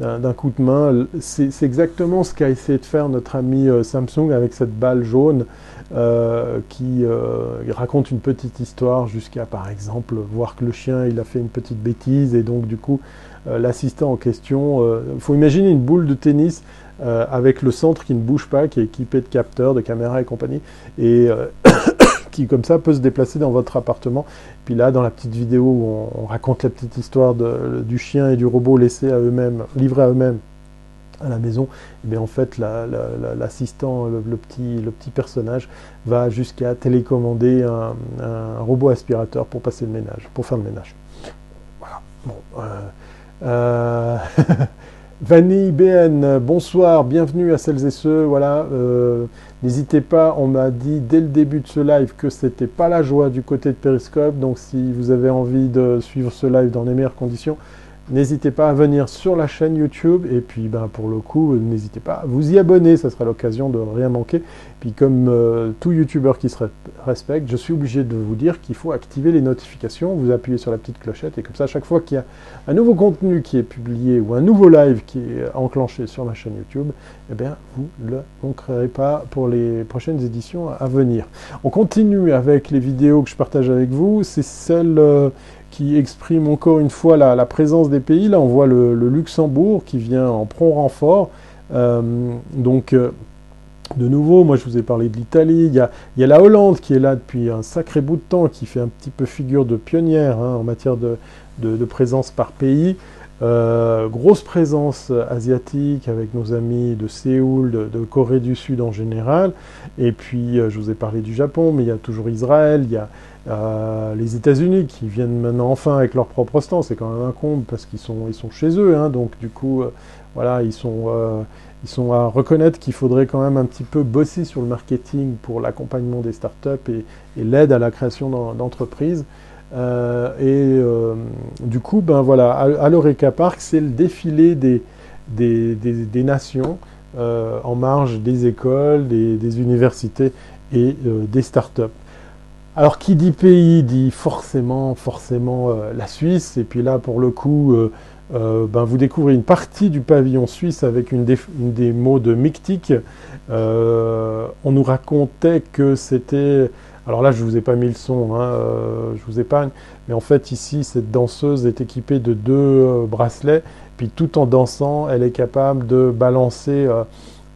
d'un coup de main. C'est exactement ce qu'a essayé de faire notre ami euh, Samsung avec cette balle jaune qui raconte une petite histoire jusqu'à par exemple voir que le chien il a fait une petite bêtise et donc du coup l'assistant en question, il faut imaginer une boule de tennis avec le centre qui ne bouge pas, qui est équipé de capteurs, de caméras et compagnie. Et qui comme ça peut se déplacer dans votre appartement. Puis là, dans la petite vidéo où on, raconte la petite histoire du chien et du robot laissés à eux-mêmes, livrés à eux-mêmes à la maison, et eh bien en fait l'assistant, le, petit, le petit personnage va jusqu'à télécommander un, robot aspirateur pour passer le ménage, pour faire le ménage. Voilà. Bon, euh, euh *laughs* Vanille BN, bonsoir, bienvenue à celles et ceux. Voilà, euh, n'hésitez pas, on m'a dit dès le début de ce live que c'était pas la joie du côté de Periscope, donc si vous avez envie de suivre ce live dans les meilleures conditions, N'hésitez pas à venir sur la chaîne YouTube et puis ben, pour le coup, n'hésitez pas à vous y abonner, ça sera l'occasion de rien manquer. Puis comme euh, tout YouTuber qui se respecte, je suis obligé de vous dire qu'il faut activer les notifications, vous appuyez sur la petite clochette et comme ça, chaque fois qu'il y a un nouveau contenu qui est publié ou un nouveau live qui est enclenché sur ma chaîne YouTube, eh bien vous ne le manquerez pas pour les prochaines éditions à venir. On continue avec les vidéos que je partage avec vous, c'est celle... Euh, qui exprime encore une fois la, présence des pays. Là, on voit le, Luxembourg qui vient en prompt renfort. Euh, donc, euh, de nouveau, moi je vous ai parlé de l'Italie. Il y, a, la Hollande qui est là depuis un sacré bout de temps, qui fait un petit peu figure de pionnière hein, en matière de, présence par pays. Euh, grosse présence asiatique avec nos amis de Séoul, de, Corée du Sud en général. Et puis, je vous ai parlé du Japon, mais il y a toujours Israël, il y a, euh, les États-Unis qui viennent maintenant enfin avec leur propre stand, c'est quand même un comble parce qu'ils sont, ils sont chez eux, hein, donc du coup, euh, voilà, ils sont, euh, ils sont à reconnaître qu'il faudrait quand même un petit peu bosser sur le marketing pour l'accompagnement des startups et, l'aide à la création d'entreprises. et du coup, ben voilà, à, l'Oreca Park, c'est le défilé des, des, des, nations en marge des écoles, des universités et des startups. Alors qui dit pays dit forcément, forcément euh, la Suisse. Et puis là, pour le coup, euh, euh, ben, vous découvrez une partie du pavillon suisse avec une, des mots de Mictic. on nous racontait que c'était... Alors là, je ne vous ai pas mis le son, hein, je vous épargne. Mais en fait, ici, cette danseuse est équipée de deux bracelets. Puis tout en dansant, elle est capable de balancer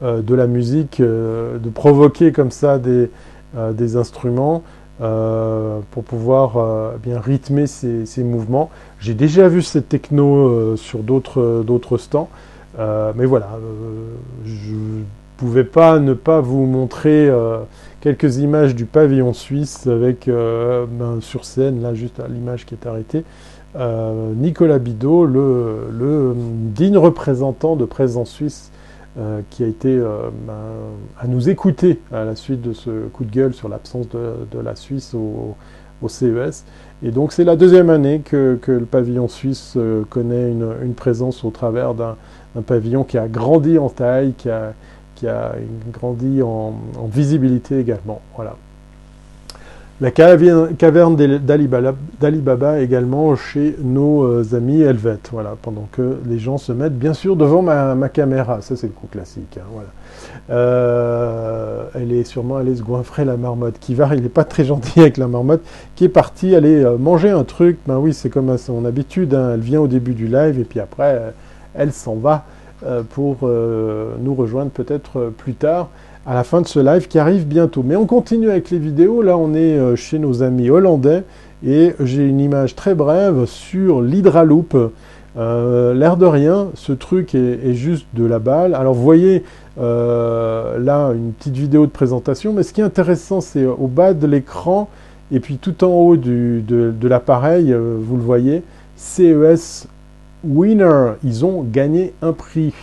de la musique, de provoquer comme ça des instruments. Euh, pour pouvoir euh, bien rythmer ces, mouvements. J'ai déjà vu cette techno euh, sur d'autres stands, mais voilà, je ne pouvais pas ne pas vous montrer quelques images du pavillon suisse avec ben, sur scène, là juste l'image qui est arrêtée, Nicolas Bidot, le, digne représentant de Présence Suisse euh, qui a été euh, ben, à nous écouter à la suite de ce coup de gueule sur l'absence de, la Suisse au, CES. Et donc c'est la deuxième année que, le pavillon suisse euh, connaît une, présence au travers d'un pavillon qui a grandi en taille, qui a, qui a grandi en, visibilité également. Voilà. La caverne d'Alibaba également chez nos euh, amis helvètes, voilà, pendant que les gens se mettent bien sûr devant ma, caméra, ça c'est le coup classique, hein, voilà. Euh, elle est sûrement allée se goinfrer la marmotte. Kivar, il n'est pas très gentil avec la marmotte, qui est partie aller euh, manger un truc, ben oui c'est comme son habitude, hein. elle vient au début du live et puis après elle s'en va pour nous rejoindre peut-être plus tard à la fin de ce live qui arrive bientôt. Mais on continue avec les vidéos. Là, on est euh, chez nos amis hollandais et j'ai une image très brève sur l'Hydraloop. Euh, L'air de rien, ce truc est, juste de la balle. Alors vous voyez euh, là une petite vidéo de présentation, mais ce qui est intéressant, c'est au bas de l'écran et puis tout en haut de, l'appareil, euh, vous le voyez, CES Winner, ils ont gagné un prix.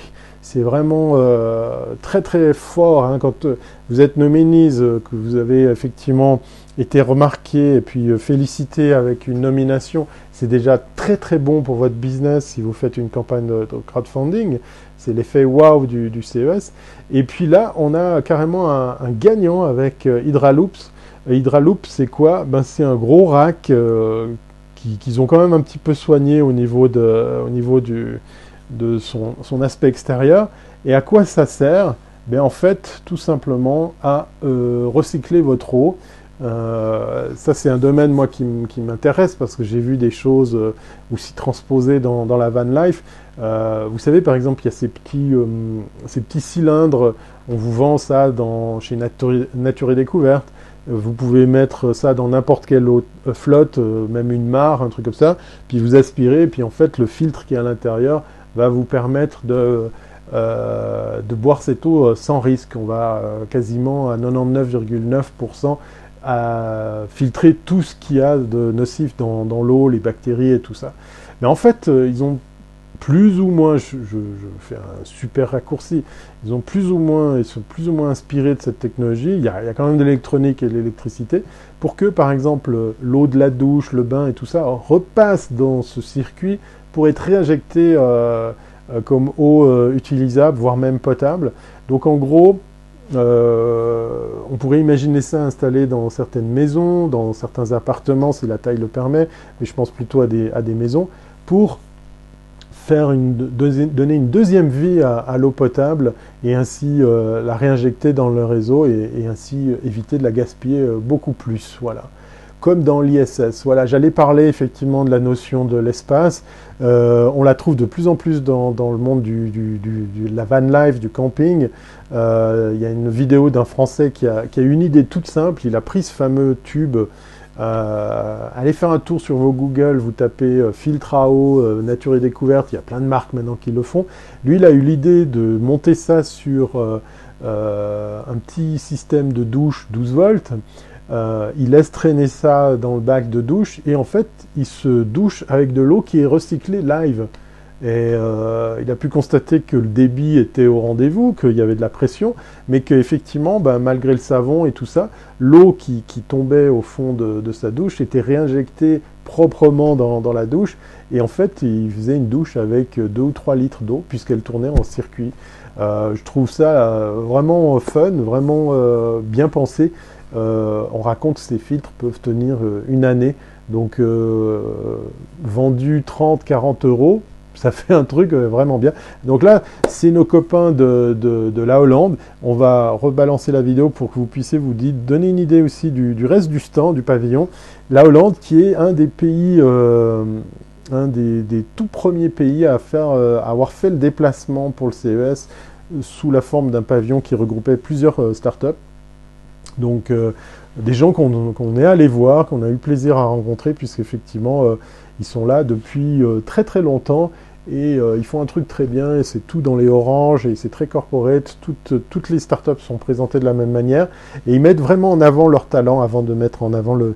C'est vraiment euh, très très fort hein, quand euh, vous êtes nominis, euh, que vous avez effectivement été remarqué et puis félicité avec une nomination. C'est déjà très très bon pour votre business si vous faites une campagne de, crowdfunding. C'est l'effet wow du, CES. Et puis là, on a carrément un, gagnant avec Hydraloops. Hydraloops, c'est quoi? Ben, C'est un gros rack qu'ils ont quand même un petit peu soigné au niveau du, de son, aspect extérieur. Et à quoi ça sert? Ben, En fait, tout simplement à euh, recycler votre eau. Euh, ça, c'est un domaine, moi, qui m'intéresse parce que j'ai vu des choses euh, aussi transposées dans, la van life. vous savez, par exemple, il y a ces petits, ces petits cylindres, on vous vend ça dans, chez Nature, Nature et Découverte. Vous pouvez mettre ça dans n'importe quelle flotte, même une mare, un truc comme ça, puis vous aspirez, puis en fait, le filtre qui est à l'intérieur va vous permettre de, euh, de boire cette eau euh, sans risque. On va euh, quasiment à 99,9% à filtrer tout ce qu'il y a de nocif dans, l'eau, les bactéries et tout ça. Mais en fait, ils ont plus ou moins, je, fais un super raccourci, ils ont plus ou moins, ils sont plus ou moins inspirés de cette technologie. Il y a, quand même de l'électronique et de l'électricité pour que, par exemple, l'eau de la douche, le bain et tout ça repasse dans ce circuit pour être réinjecté euh, euh, comme eau euh, utilisable, voire même potable. Donc en gros, on pourrait imaginer ça installé dans certaines maisons, dans certains appartements si la taille le permet, mais je pense plutôt à des, à des maisons, pour faire une, donner une deuxième vie à, l'eau potable et ainsi la réinjecter dans le réseau et, ainsi éviter de la gaspiller beaucoup plus. Voilà comme dans l'ISS. Voilà, j'allais parler effectivement de la notion de l'espace. Euh, on la trouve de plus en plus dans, le monde de la van life, du camping. Euh, il y a une vidéo d'un Français qui a, une idée toute simple. Il a pris ce fameux tube. Euh, allez faire un tour sur vos Google, vous tapez filtre à eau, nature et découverte. Il y a plein de marques maintenant qui le font. Lui, il a eu l'idée de monter ça sur un petit système de douche 12 volts. Euh, il laisse traîner ça dans le bac de douche et en fait, il se douche avec de l'eau qui est recyclée live. Et euh, il a pu constater que le débit était au rendez-vous, qu'il y avait de la pression, mais qu'effectivement, ben, malgré le savon et tout ça, l'eau qui, tombait au fond de, sa douche était réinjectée proprement dans, la douche. Et en fait, il faisait une douche avec 2 ou 3 litres d'eau, puisqu'elle tournait en circuit. Euh, je trouve ça vraiment fun, vraiment bien pensé. Euh, on raconte que ces filtres peuvent tenir euh, une année. Donc euh, vendus 30, 40 euros, ça *laughs* fait un truc vraiment bien. Donc là, c'est nos copains de, la Hollande. On va rebalancer la vidéo pour que vous puissiez vous donner une idée aussi du, reste du stand, du pavillon. La Hollande qui est un des pays, un des, tout premiers pays à, faire, à avoir fait le déplacement pour le CES sous la forme d'un pavillon qui regroupait plusieurs startups. Donc euh, des gens qu'on est allé voir, qu'on a eu plaisir à rencontrer, puisqu'effectivement euh, ils sont là depuis euh, très très longtemps et ils font un truc très bien et c'est tout dans les oranges et c'est très corporate. Toutes les startups sont présentées de la même manière et ils mettent vraiment en avant leur talent avant de mettre en avant le,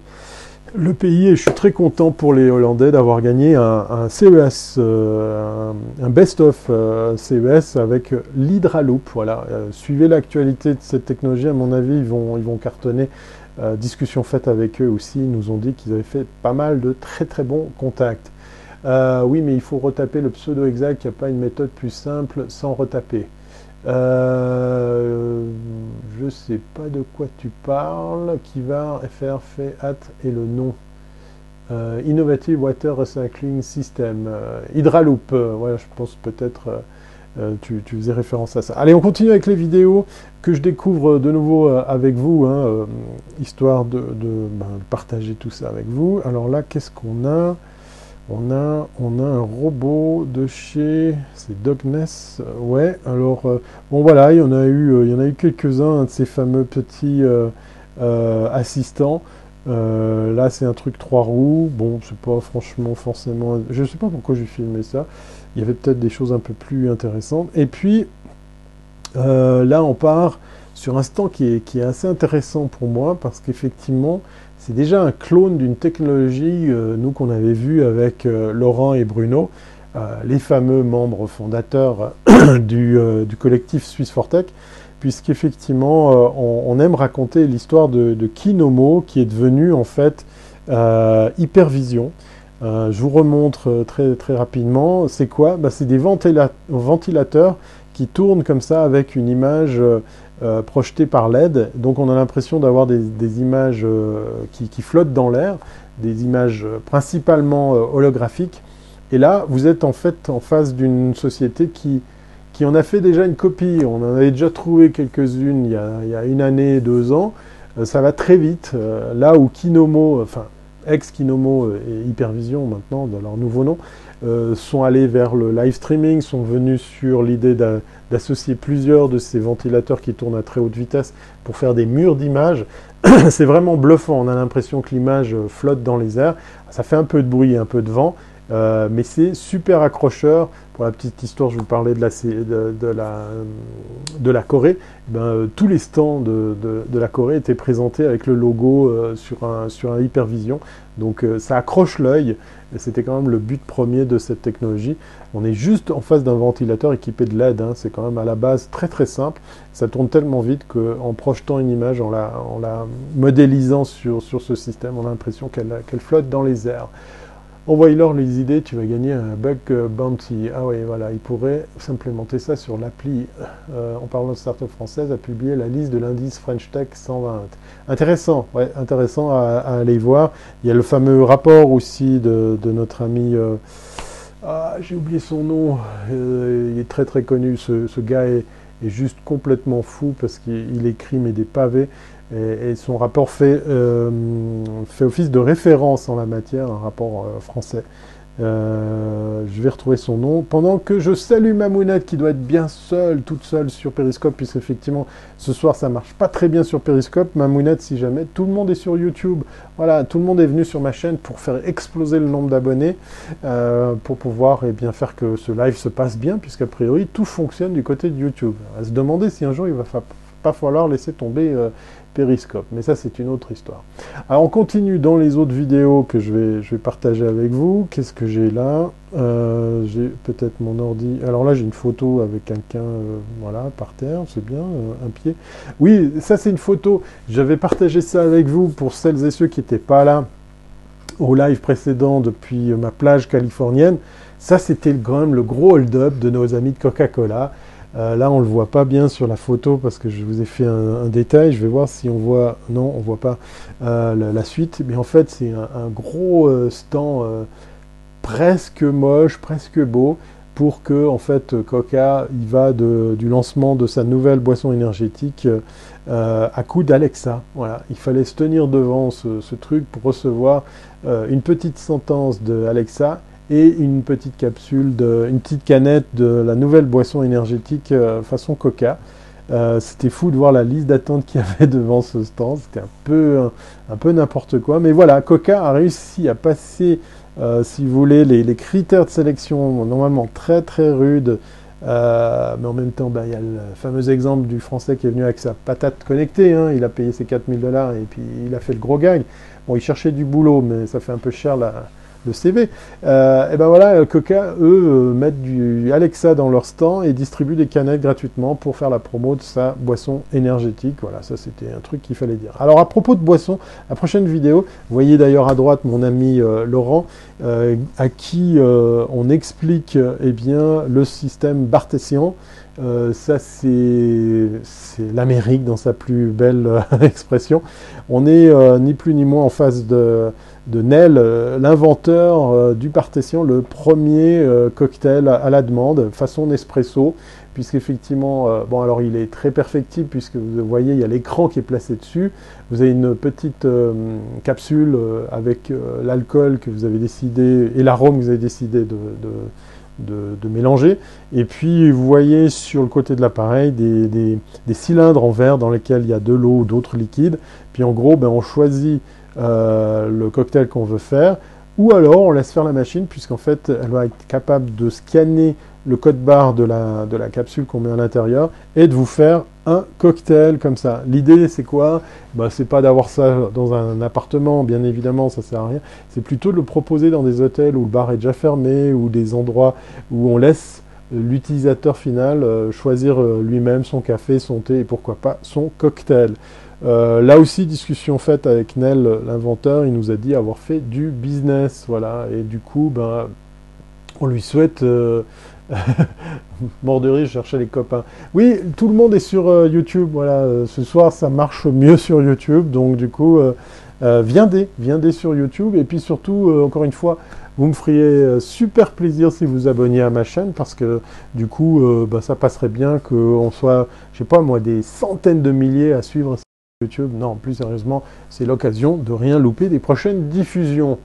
le pays et je suis très content pour les Hollandais d'avoir gagné un, CES, euh, un, best-of euh, CES avec l'Hydraloop. Voilà, euh, suivez l'actualité de cette technologie, à mon avis, ils vont, ils vont cartonner. discussion faite avec eux aussi, ils nous ont dit qu'ils avaient fait pas mal de très très bons contacts. oui, mais il faut retaper le pseudo exact, il n'y a pas une méthode plus simple sans retaper. Euh, je sais pas de quoi tu parles. Va faire fait at et le nom. Euh, Innovative Water Recycling System. Euh, Hydraloop. voilà, je pense peut-être tu, faisais référence à ça. Allez, on continue avec les vidéos que je découvre de nouveau avec vous, hein, histoire ben, de, partager tout ça avec vous. Alors là, qu'est-ce qu'on a? On a, un robot de chez, c'est Dogness, euh, ouais. Alors euh, bon voilà, il y en a eu, euh, il en a eu quelques-uns de ces fameux petits assistants. là, c'est un truc trois roues. Bon, c'est pas franchement forcément. Je sais pas pourquoi j'ai filmé ça. Il y avait peut-être des choses un peu plus intéressantes. Et puis là, on part sur un stand qui est assez intéressant pour moi parce qu'effectivement, c'est déjà un clone d'une technologie, euh, nous, qu'on avait vu avec euh, Laurent et Bruno, euh, les fameux membres fondateurs *coughs* du, collectif Suisse Fortech, puisqu'effectivement, on, aime raconter l'histoire de, Kinomo, qui est devenu en fait Hypervision. je vous remontre très, très rapidement. C'est quoi? Bah, C'est des ventilateurs qui tournent comme ça avec une image euh, projeté par LED. Donc on a l'impression d'avoir des, images euh, qui, flottent dans l'air, des images euh, principalement holographiques. Et là, vous êtes en fait en face d'une société qui, qui en a fait déjà une copie. On en avait déjà trouvé quelques-unes il, il, y a une année, deux ans. ça va très vite. là où Kinomo, enfin ex-Kinomo et Hypervision maintenant, de leur nouveau nom, sont allés vers le live streaming, sont venus sur l'idée d'associer plusieurs de ces ventilateurs qui tournent à très haute vitesse pour faire des murs d'images. *clears throat* c'est vraiment bluffant, on a l'impression que l'image flotte dans les airs. Ça fait un peu de bruit et un peu de vent, euh, mais c'est super accrocheur. Pour la petite histoire, je vous parlais de la, de, la, de la Corée. Eh ben, euh, tous les stands de, la Corée étaient présentés avec le logo euh, sur, un, sur un Hypervision. Donc ça accroche l'œil. C'était quand même le but premier de cette technologie. On est juste en face d'un ventilateur équipé de LED. Hein. C'est quand même à la base très très simple. Ça tourne tellement vite qu'en projetant une image, en la, modélisant sur, ce système, on a l'impression qu'elle flotte dans les airs. Envoie-leur les idées, tu vas gagner un bug bounty. Ah oui, voilà, ils pourraient s'implémenter ça sur l'appli, euh, en parlant de start-up française, à publier la liste de l'indice French Tech 120. Intéressant, ouais, intéressant à, aller voir. Il y a le fameux rapport aussi de, notre ami, euh, ah, j'ai oublié son nom, euh, il est très très connu, ce, gars est, est, juste complètement fou parce qu'il écrit mais des pavés. Et, son rapport fait, euh, fait, office de référence en la matière, un rapport euh, français. Euh, je vais retrouver son nom. Pendant que je salue Mamounette qui doit être bien seule, toute seule sur Periscope, puisque effectivement ce soir ça marche pas très bien sur Periscope. Mamounette, si jamais, tout le monde est sur YouTube. Voilà, tout le monde est venu sur ma chaîne pour faire exploser le nombre d'abonnés, pour pouvoir eh bien, faire que ce live se passe bien, puisqu'a priori tout fonctionne du côté de YouTube. À se demander si un jour il va pas falloir laisser tomber Périscope. Mais ça, c'est une autre histoire. Alors, on continue dans les autres vidéos que je vais, je vais partager avec vous. Qu'est-ce que j'ai là? Euh, J'ai peut-être mon ordi. Alors là, j'ai une photo avec quelqu'un, euh, voilà, par terre, c'est bien, euh, un pied. Oui, ça, c'est une photo. J'avais partagé ça avec vous pour celles et ceux qui n'étaient pas là au live précédent depuis ma plage californienne. Ça, c'était même le gros hold-up de nos amis de Coca-Cola. Euh, là, on ne le voit pas bien sur la photo parce que je vous ai fait un, détail. Je vais voir si on voit. Non, on ne voit pas euh, la, suite. Mais en fait, c'est un, gros euh, stand presque moche, presque beau pour que en fait Coca il va du lancement de sa nouvelle boisson énergétique à coup d'Alexa. Voilà, il fallait se tenir devant ce, ce truc pour recevoir une petite sentence de Alexa et une petite capsule, de, une petite canette de la nouvelle boisson énergétique euh, façon Coca. Euh, c'était fou de voir la liste d'attente qu'il y avait *laughs* devant ce stand. C'était un peu, un, peu n'importe quoi. Mais voilà, Coca a réussi à passer, euh, si vous voulez, les, critères de sélection normalement très très rudes. mais en même temps, bah, il y a le fameux exemple du Français qui est venu avec sa patate connectée. Hein. Il a payé ses 4000 dollars et puis il a fait le gros gag. Bon, il cherchait du boulot, mais ça fait un peu cher la, le CV. Euh, et ben voilà, Coca, eux, euh, mettent du Alexa dans leur stand et distribuent des canettes gratuitement pour faire la promo de sa boisson énergétique. Voilà, ça c'était un truc qu'il fallait dire. Alors à propos de boisson, la prochaine vidéo, vous voyez d'ailleurs à droite mon ami euh, Laurent, à qui on explique eh bien, le système Bartésian. ça, c'est l'Amérique dans sa plus belle *laughs* expression. On est ni plus ni moins en face de, de Nel, l'inventeur du Partession, le premier cocktail à la demande, façon Nespresso puisqu'effectivement, euh, bon alors il est très perfectible puisque vous voyez il y a l'écran qui est placé dessus, vous avez une petite euh, capsule euh, avec l'alcool que vous avez décidé et l'arôme que vous avez décidé de, mélanger, et puis vous voyez sur le côté de l'appareil des, cylindres en verre dans lesquels il y a de l'eau ou d'autres liquides, puis en gros ben, on choisit le cocktail qu'on veut faire, ou alors on laisse faire la machine puisqu'en fait elle va être capable de scanner le code barre de la, de la capsule qu'on met à l'intérieur et de vous faire un cocktail comme ça. L'idée c'est quoi? Bah, C'est pas d'avoir ça dans un appartement, bien évidemment, ça sert à rien. C'est plutôt de le proposer dans des hôtels où le bar est déjà fermé ou des endroits où on laisse l'utilisateur final euh, choisir euh, lui-même son café, son thé et pourquoi pas son cocktail. Euh, là aussi, discussion faite avec Nel, l'inventeur, il nous a dit avoir fait du business, voilà, et du coup, ben, on lui souhaite *laughs* Mort de je cherchais les copains. Oui, tout le monde est sur euh, YouTube. Voilà, euh, ce soir, ça marche mieux sur YouTube. Donc, du coup, euh, viendez, viendez sur YouTube. Et puis surtout, encore une fois, vous me feriez super plaisir si vous abonniez à ma chaîne parce que du coup, bah, ça passerait bien qu'on soit, je sais pas moi, des centaines de milliers à suivre YouTube. Non, plus sérieusement, c'est l'occasion de rien louper des prochaines diffusions.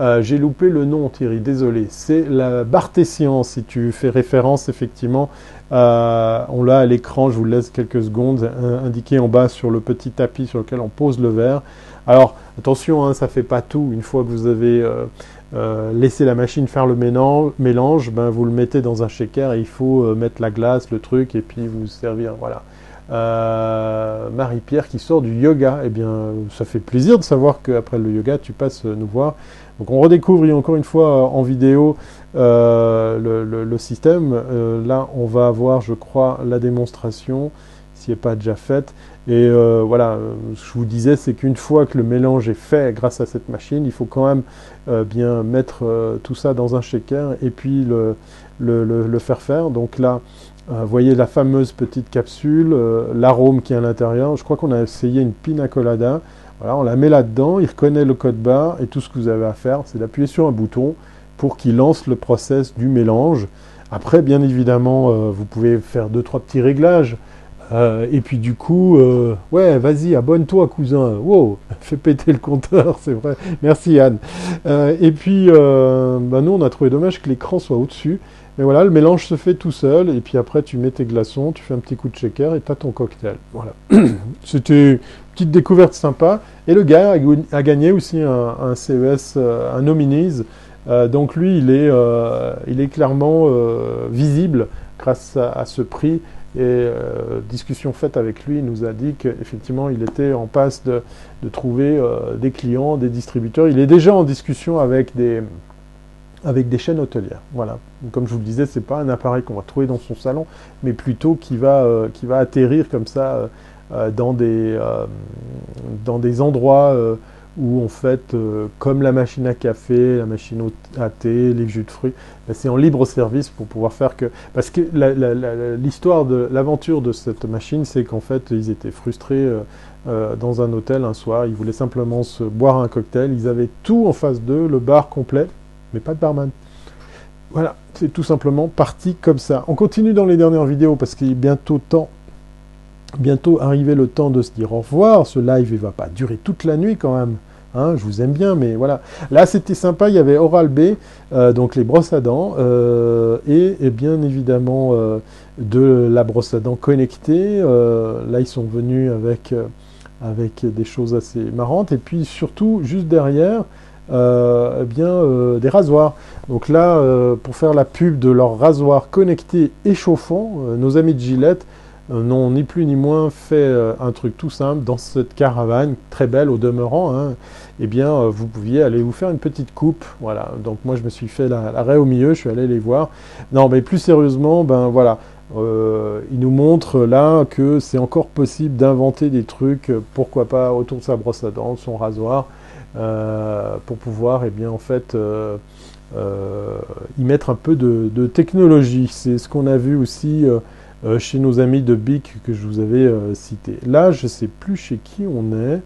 Euh, j'ai loupé le nom, Thierry, désolé. C'est la Bartésian, si tu fais référence, effectivement. Euh, on l'a à l'écran, je vous laisse quelques secondes, indiqué en bas sur le petit tapis sur lequel on pose le verre. Alors, attention, hein, ça ne fait pas tout. Une fois que vous avez euh, laissé la machine faire le mélange, ben, vous le mettez dans un shaker et il faut mettre la glace, le truc, et puis vous servir. Voilà. Marie-Pierre qui sort du yoga, eh bien, ça fait plaisir de savoir qu'après le yoga, tu passes nous voir. Donc on redécouvre encore une fois en vidéo euh, le, système. Euh, là, on va avoir, je crois, la démonstration, s'il n'est pas déjà faite. Et euh, voilà, ce que je vous disais, c'est qu'une fois que le mélange est fait grâce à cette machine, il faut quand même bien mettre tout ça dans un shaker et puis le, le faire faire. Donc là, vous voyez la fameuse petite capsule, l'arôme qui est à l'intérieur. Je crois qu'on a essayé une pina colada on la met là-dedans, il reconnaît le code barre et tout ce que vous avez à faire, c'est d'appuyer sur un bouton pour qu'il lance le process du mélange. Après, bien évidemment, euh, vous pouvez faire deux trois petits réglages. Euh, et puis du coup, euh, ouais, vas-y, abonne-toi, cousin. Wow, *laughs* fais péter le compteur, *laughs* c'est vrai. Merci Anne. et puis, bah, nous, on a trouvé dommage que l'écran soit au-dessus. Mais voilà, le mélange se fait tout seul. Et puis après, tu mets tes glaçons, tu fais un petit coup de shaker et tu as ton cocktail. Voilà. *clears throat* C'était petite découverte sympa. Et le gars a, gagné aussi un, CES, euh, un Nominees. Euh, donc lui, il est, euh, clairement visible grâce à, ce prix. Et discussion faite avec lui, nous a dit qu'effectivement, il était en passe de trouver des clients, des distributeurs. Il est déjà en discussion avec des, avec des chaînes hôtelières. Voilà. Comme je vous le disais, c'est pas un appareil qu'on va trouver dans son salon, mais plutôt qui va, qui va atterrir comme ça euh, dans, des, euh, dans des endroits euh, où en fait, comme la machine à café, la machine à thé, les jus de fruits, ben, c'est en libre service pour pouvoir faire que... Parce que l'histoire de l'aventure de cette machine, c'est qu'en fait, ils étaient frustrés dans un hôtel un soir, ils voulaient simplement se boire un cocktail, ils avaient tout en face d'eux, le bar complet, mais pas de barman. Voilà, c'est tout simplement parti comme ça. On continue dans les dernières vidéos parce qu'il est bientôt temps bientôt arriver le temps de se dire au revoir. Ce live, il va pas durer toute la nuit quand même. Hein, je vous aime bien, mais voilà. Là, c'était sympa. Il y avait Oral B, euh, donc les brosses à dents, euh, et, bien évidemment euh, de la brosse à dents connectée. là, ils sont venus avec, avec des choses assez marrantes. Et puis surtout, juste derrière, eh bien, des rasoirs. Donc là, pour faire la pub de leur rasoir connecté et nos amis de Gillette euh, n'ont ni plus ni moins fait euh, un truc tout simple dans cette caravane, très belle au demeurant, hein, eh bien euh, vous pouviez aller vous faire une petite coupe, voilà. Donc moi je me suis fait l'arrêt au milieu, je suis allé les voir. Non mais plus sérieusement, ben voilà, ils nous montrent là que c'est encore possible d'inventer des trucs, pourquoi pas autour de sa brosse à dents, son rasoir, pour pouvoir, eh bien en fait, y mettre un peu de, technologie. C'est ce qu'on a vu aussi chez nos amis de BIC que je vous avais cité. Là, je ne sais plus chez qui on est.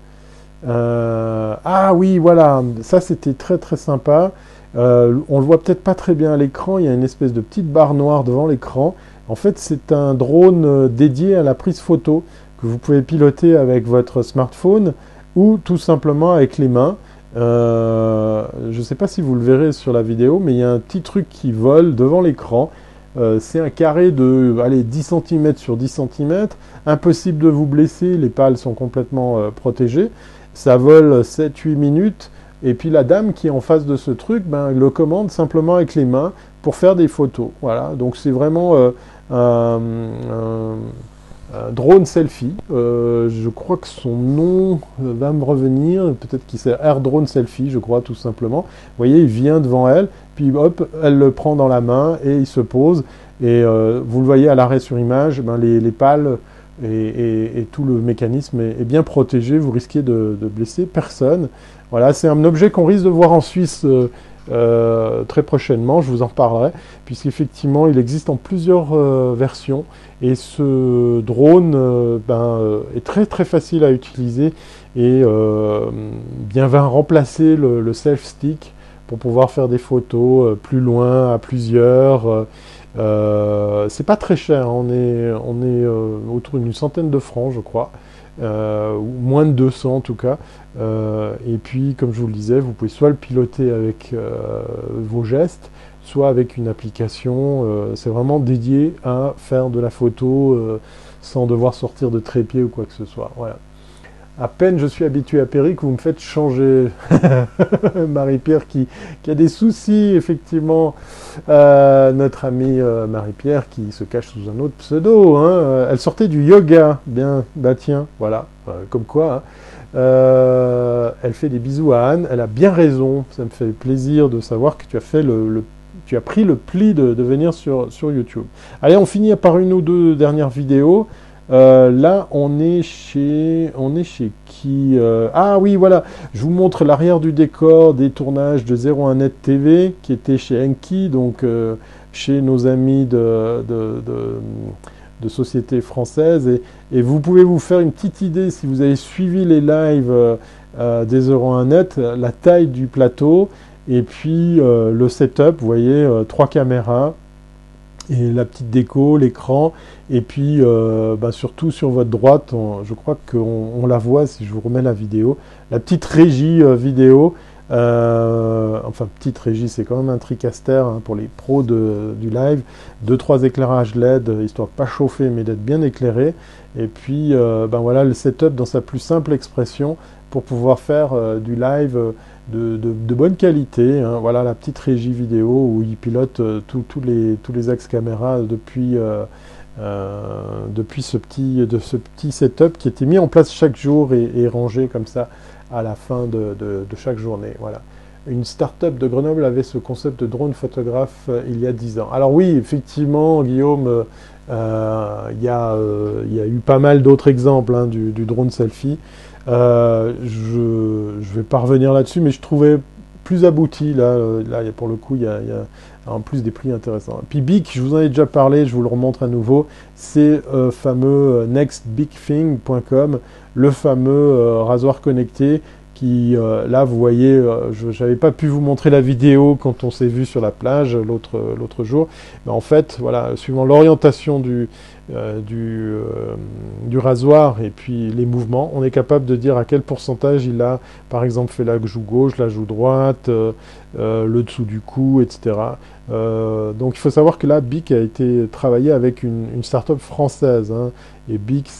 ah oui, voilà, ça c'était très très sympa. on le voit peut-être pas très bien à l'écran, il y a une espèce de petite barre noire devant l'écran. En fait, c'est un drone dédié à la prise photo que vous pouvez piloter avec votre smartphone ou tout simplement avec les mains. Euh, je ne sais pas si vous le verrez sur la vidéo, mais il y a un petit truc qui vole devant l'écran. Euh, c'est un carré de allez, 10 cm sur 10 cm. Impossible de vous blesser, les pales sont complètement euh, protégées. Ça vole 7-8 minutes. Et puis la dame qui est en face de ce truc, ben, le commande simplement avec les mains pour faire des photos. Voilà, donc c'est vraiment un euh, drone selfie. Euh, je crois que son nom va me revenir. Peut-être qu'il c'est Air Drone Selfie, je crois, tout simplement. Vous voyez, il vient devant elle, puis hop, elle le prend dans la main et il se pose. Et euh, vous le voyez à l'arrêt sur image, ben, les, pales et, tout le mécanisme est, bien protégé. Vous risquez de, de blesser personne. Voilà, c'est un objet qu'on risque de voir en Suisse euh, très prochainement, je vous en parlerai, puisqu'effectivement il existe en plusieurs euh, versions et ce drone euh, ben, est très très facile à utiliser et bien va remplacer le, self-stick pour pouvoir faire des photos plus loin, à plusieurs. c'est pas très cher, on est, on est autour d'une centaine de francs, je crois. Euh, moins de 200 en tout cas. Euh, et puis, comme je vous le disais, vous pouvez soit le piloter avec euh, vos gestes, soit avec une application. c'est vraiment dédié à faire de la photo sans devoir sortir de trépied ou quoi que ce soit. Voilà. À peine je suis habitué à que vous me faites changer. *laughs* Marie-Pierre qui, a des soucis, effectivement. Euh, notre amie euh, Marie-Pierre qui se cache sous un autre pseudo. Hein. Euh, elle sortait du yoga. Bien, bah tiens, voilà, comme quoi. Hein. Elle fait des bisous à Anne. Elle a bien raison. Ça me fait plaisir de savoir que tu as pris le pli de, de venir sur, YouTube. Allez, on finit par une ou deux dernières vidéos. Euh, là, on est chez, qui euh, Ah oui, voilà. Je vous montre l'arrière du décor des tournages de 01net TV, qui était chez Enki, donc euh, chez nos amis de, de, de, sociétés françaises. Et, vous pouvez vous faire une petite idée si vous avez suivi les lives des 01net, la taille du plateau et puis le setup. Vous voyez, trois caméras et la petite déco, l'écran, et puis euh, bah, surtout sur votre droite, je crois qu'on la voit si je vous remets la vidéo, la petite régie euh, vidéo, euh, enfin petite régie, c'est quand même un tricaster hein, pour les pros du live, deux trois éclairages LED, histoire de pas chauffer mais d'être bien éclairé, et puis ben voilà le setup dans sa plus simple expression pour pouvoir faire du live de, bonne qualité. Hein. Voilà la petite régie vidéo où il pilote euh, tous les, tous les axes caméra depuis, euh, euh, depuis ce, petit, de ce petit setup qui était mis en place chaque jour et, rangé comme ça à la fin de, chaque journée. Voilà. Une start-up de Grenoble avait ce concept de drone photographe il y a 10 ans. Alors oui, effectivement, Guillaume, il y, a, y, a eu pas mal d'autres exemples hein, du, drone selfie. Euh, je ne vais pas revenir là-dessus, mais je trouvais plus abouti. Là, euh, là pour le coup, il y, a, en plus des prix intéressants. Puis Bic, je vous en ai déjà parlé, je vous le remontre à nouveau. C'est euh, fameux nextbigthing.com, le fameux rasoir connecté qui, là, vous voyez, je n'avais pas pu vous montrer la vidéo quand on s'est vu sur la plage l'autre jour. Mais en fait, voilà, suivant l'orientation du, euh, du, euh, du, rasoir et puis les mouvements, on est capable de dire à quel pourcentage il a, par exemple, fait la joue gauche, la joue droite, euh, le dessous du cou, etc. donc il faut savoir que là, BIC a été travaillé avec une, une start-up française, hein, et BIC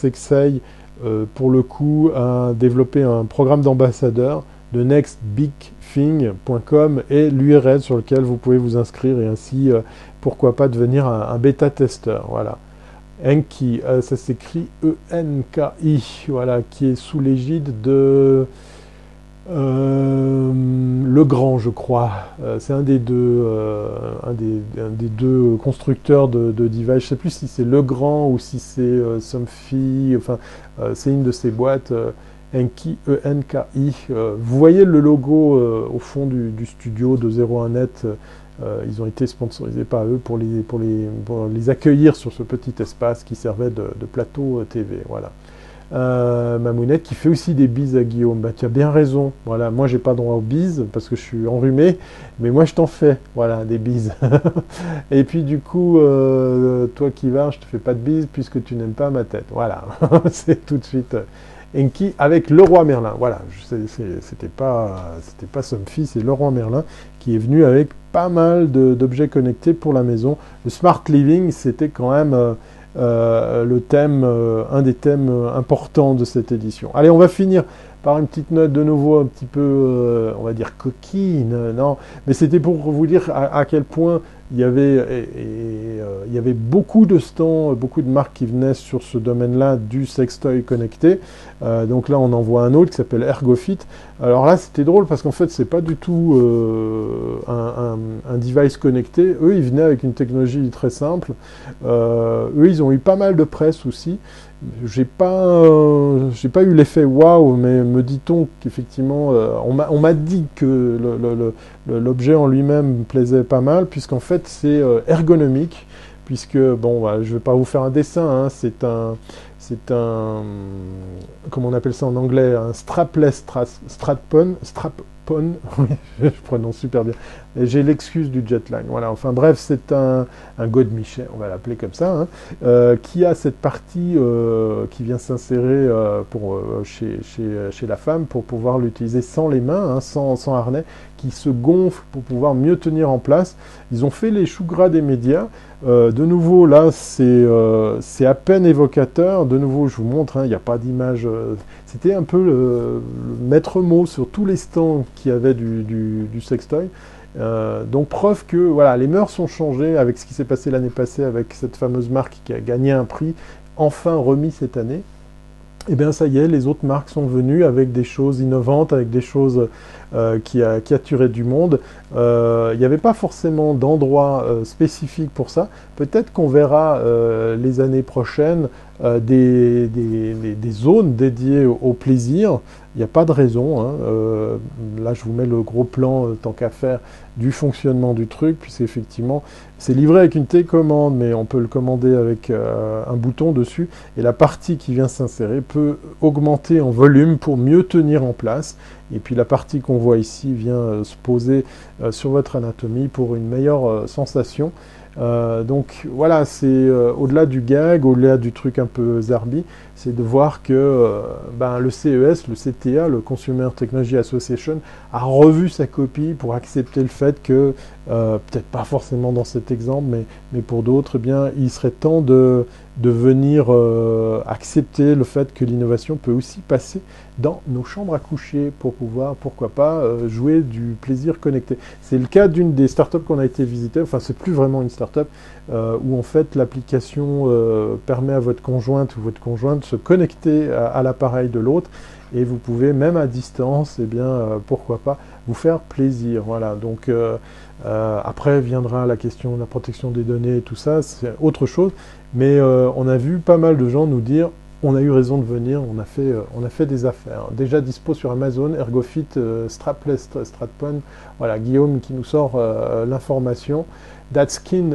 s'exaye pour le coup à développer un programme d'ambassadeur de nextbigthing.com et l'URL sur lequel vous pouvez vous inscrire et ainsi, pourquoi pas, devenir un, un bêta-testeur. Voilà. Enki, euh, ça s'écrit E-N-K-I, voilà, qui est sous l'égide de euh, Le Grand, je crois. Euh, c'est un des deux, un des, deux constructeurs de, de. Je ne sais plus si c'est Le Grand ou si c'est Somfy. Enfin, c'est une de ces boîtes. Enki, E-N-K-I. vous voyez le logo au fond du, studio de 01net ils ont été sponsorisés par eux pour les accueillir sur ce petit espace qui servait de, de plateau TV. Voilà. Euh, Mamounette qui fait aussi des bises à Guillaume. Bah, tu as bien raison. Voilà, moi j'ai pas droit aux bises parce que je suis enrhumé, mais moi je t'en fais. Voilà, des bises. *laughs* et puis du coup, euh, toi qui vas, je te fais pas de bises puisque tu n'aimes pas ma tête. Voilà, *laughs* c'est tout de suite. Euh, Enki avec le roi Merlin. Voilà, c'était pas, c'était pas Somfy, c'est le roi Merlin qui est venu avec pas mal d'objets connectés pour la maison. Le smart living, c'était quand même euh, euh, le thème, euh, un des thèmes euh, importants de cette édition. Allez, on va finir par une petite note de nouveau un petit peu, on va dire coquine, non, mais c'était pour vous dire à, quel point il y avait, et, il y avait beaucoup de stands, beaucoup de marques qui venaient sur ce domaine-là du sextoy connecté. donc là, on en voit un autre qui s'appelle Ergofit. Alors là, c'était drôle parce qu'en fait, c'est pas du tout un, un, device connecté. Eux, ils venaient avec une technologie très simple. eux, ils ont eu pas mal de presse aussi. J'ai pas, euh, j'ai pas eu l'effet waouh, mais me dit-on qu'effectivement, euh, on m'a dit que l'objet en lui-même plaisait pas mal, puisqu'en fait c'est euh, ergonomique, puisque bon, bah, je vais pas vous faire un dessin, hein, c'est un, c'est un, comment on appelle ça en anglais, un strapless stratpon, strap, *laughs* je prononce super bien. J'ai l'excuse du jetlag. Voilà. Enfin bref, c'est un, un Godmichet, on va l'appeler comme ça, hein, euh, qui a cette partie euh, qui vient s'insérer euh, pour chez, chez, la femme pour pouvoir l'utiliser sans les mains, hein, sans, sans, harnais, qui se gonfle pour pouvoir mieux tenir en place. Ils ont fait les choux gras des médias. de nouveau, là, c'est à peine évocateur. De nouveau, je vous montre, hein, il n'y a pas d'image. C'était un peu le, maître mot sur tous les stands qui avaient du, du, sextoy. Euh, donc preuve que voilà, les mœurs sont changées avec ce qui s'est passé l'année passée avec cette fameuse marque qui a gagné un prix, enfin remis cette année. Et eh bien ça y est, les autres marques sont venues avec des choses innovantes, avec des choses euh, qui, a, qui du monde. Euh, il n'y avait pas forcément d'endroit spécifique pour ça. Peut-être qu'on verra les années prochaines euh, des, zones dédiées au, plaisir. Il n'y a pas de raison. Hein. Euh, là, je vous mets le gros plan, euh, tant qu'à faire, du fonctionnement du truc, puisque effectivement, c'est livré avec une télécommande, mais on peut le commander avec un bouton dessus, et la partie qui vient s'insérer peut augmenter en volume pour mieux tenir en place. Et puis la partie qu'on voit ici vient se poser sur votre anatomie pour une meilleure sensation. Euh, donc voilà, c'est euh, au-delà du gag, au-delà du truc un peu zarbi, c'est de voir que euh, ben, le CES, le CTA, le Consumer Technology Association, a revu sa copie pour accepter le fait que, peut-être pas forcément dans cet exemple, mais, mais pour d'autres, eh bien, il serait temps de, de venir accepter le fait que l'innovation peut aussi passer dans nos chambres à coucher pour pouvoir, pourquoi pas, euh, jouer du plaisir connecté. C'est le cas d'une des startups qu'on a été visiter, enfin c'est plus vraiment une startup, euh, où en fait l'application euh, permet à votre conjointe ou votre conjointe de se connecter à, l'appareil de l'autre et vous pouvez même à distance, et eh bien pourquoi pas, vous faire plaisir. Voilà, donc après viendra la question de la protection des données et tout ça, c'est autre chose, mais on a vu pas mal de gens nous dire on a eu raison de venir, on a fait, euh, on a fait des affaires. Déjà dispo sur Amazon, Ergofit, euh, Strapless, Stratpon. Voilà, Guillaume qui nous sort euh, l'information. That's, kind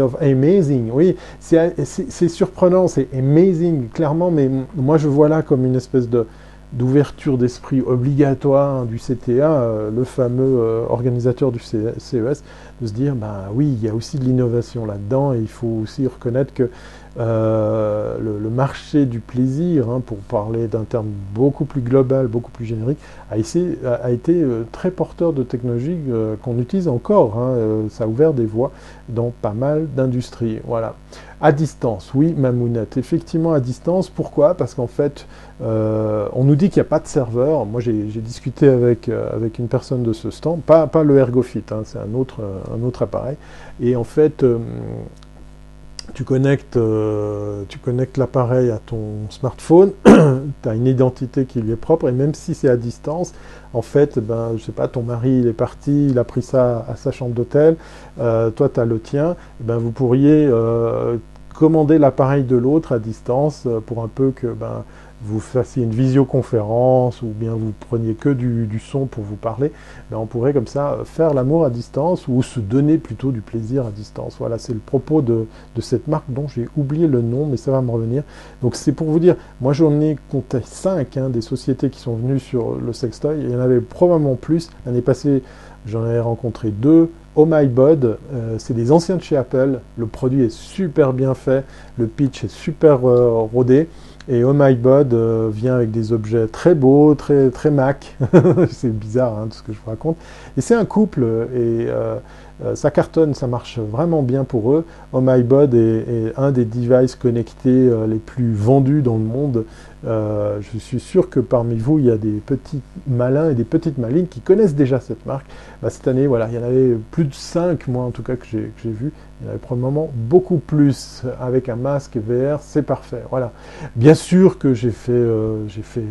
of amazing. Oui, c'est surprenant, c'est amazing, clairement, mais moi je vois là comme une espèce de d'ouverture d'esprit obligatoire du CTA, le fameux organisateur du CES, de se dire, ben oui, il y a aussi de l'innovation là-dedans et il faut aussi reconnaître que euh, le, marché du plaisir, hein, pour parler d'un terme beaucoup plus global, beaucoup plus générique, a, été euh, très porteur de technologies euh, qu'on utilise encore. Hein, ça a ouvert des voies dans pas mal d'industries. Voilà. À distance, oui, Mamounette. Effectivement, à distance. Pourquoi? Parce qu'en fait, on nous dit qu'il n'y a pas de serveur. Moi, j'ai discuté avec, avec une personne de ce stand, pas, pas le Ergofit, hein, c'est un autre, un autre appareil. Et en fait, tu connectes, euh, tu connectes l'appareil à ton smartphone, *clears throat* tu as une identité qui lui est propre, et même si c'est à distance, en fait, ben, je sais pas, ton mari il est parti, il a pris ça à sa chambre d'hôtel, euh, toi tu as le tien, ben, vous pourriez euh, commander l'appareil de l'autre à distance pour un peu que ben, vous fassiez une visioconférence ou bien vous preniez que du, son pour vous parler, ben on pourrait comme ça faire l'amour à distance ou se donner plutôt du plaisir à distance. Voilà, c'est le propos de, cette marque dont j'ai oublié le nom, mais ça va me revenir. Donc c'est pour vous dire, moi j'en ai compté 5 hein, des sociétés qui sont venues sur le sextoy, il y en avait probablement plus. L'année passée, j'en ai rencontré deux. Oh My Bod, euh, c'est des anciens de chez Apple. Le produit est super bien fait, le pitch est super euh, rodé. Et Oh My Bod euh, vient avec des objets très beaux, très, très Mac. *laughs* c'est bizarre hein, tout ce que je vous raconte. Et c'est un couple et euh, ça cartonne, ça marche vraiment bien pour eux. My Bod est, un des devices connectés les plus vendus dans le monde. je suis sûr que parmi vous, il y a des petits malins et des petites malines qui connaissent déjà cette marque. Bah, cette année, voilà, il y en avait plus de 5, moi en tout cas, que j'ai vu. Il y en avait probablement beaucoup plus avec un masque VR, c'est parfait. Voilà. Bien sûr que j'ai fait, euh, euh,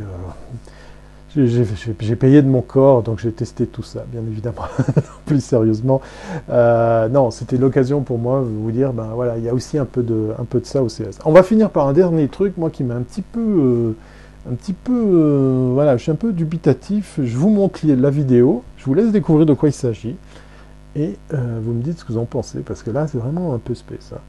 j'ai payé de mon corps, donc j'ai testé tout ça, bien évidemment. *laughs* Plus sérieusement, euh, non, c'était l'occasion pour moi de vous dire, ben voilà, il y a aussi un peu de, un peu de ça au CS. On va finir par un dernier truc, moi qui m'a un petit peu, un petit peu, voilà, je suis un peu dubitatif. Je vous montre la vidéo, je vous laisse découvrir de quoi il s'agit. Et euh, vous me dites ce que vous en pensez, parce que là, c'est vraiment un peu space. ça.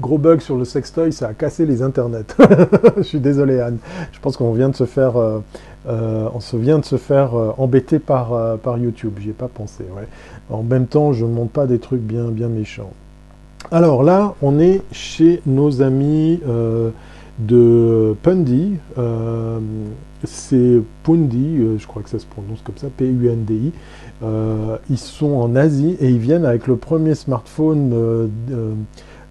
Gros bug sur le sextoy, ça a cassé les internets. *laughs* Je suis désolé Anne. Je pense qu'on vient de se faire, euh, euh, vient de se faire embêter par, par YouTube. J'y ai pas pensé. En même temps, je ne monte pas des trucs bien, bien méchants. Alors là, on est chez nos amis de Pundi c'est Pundi, euh, je crois que ça se prononce comme ça, P-U-N-D-I. Euh, ils sont en Asie et ils viennent avec le premier smartphone,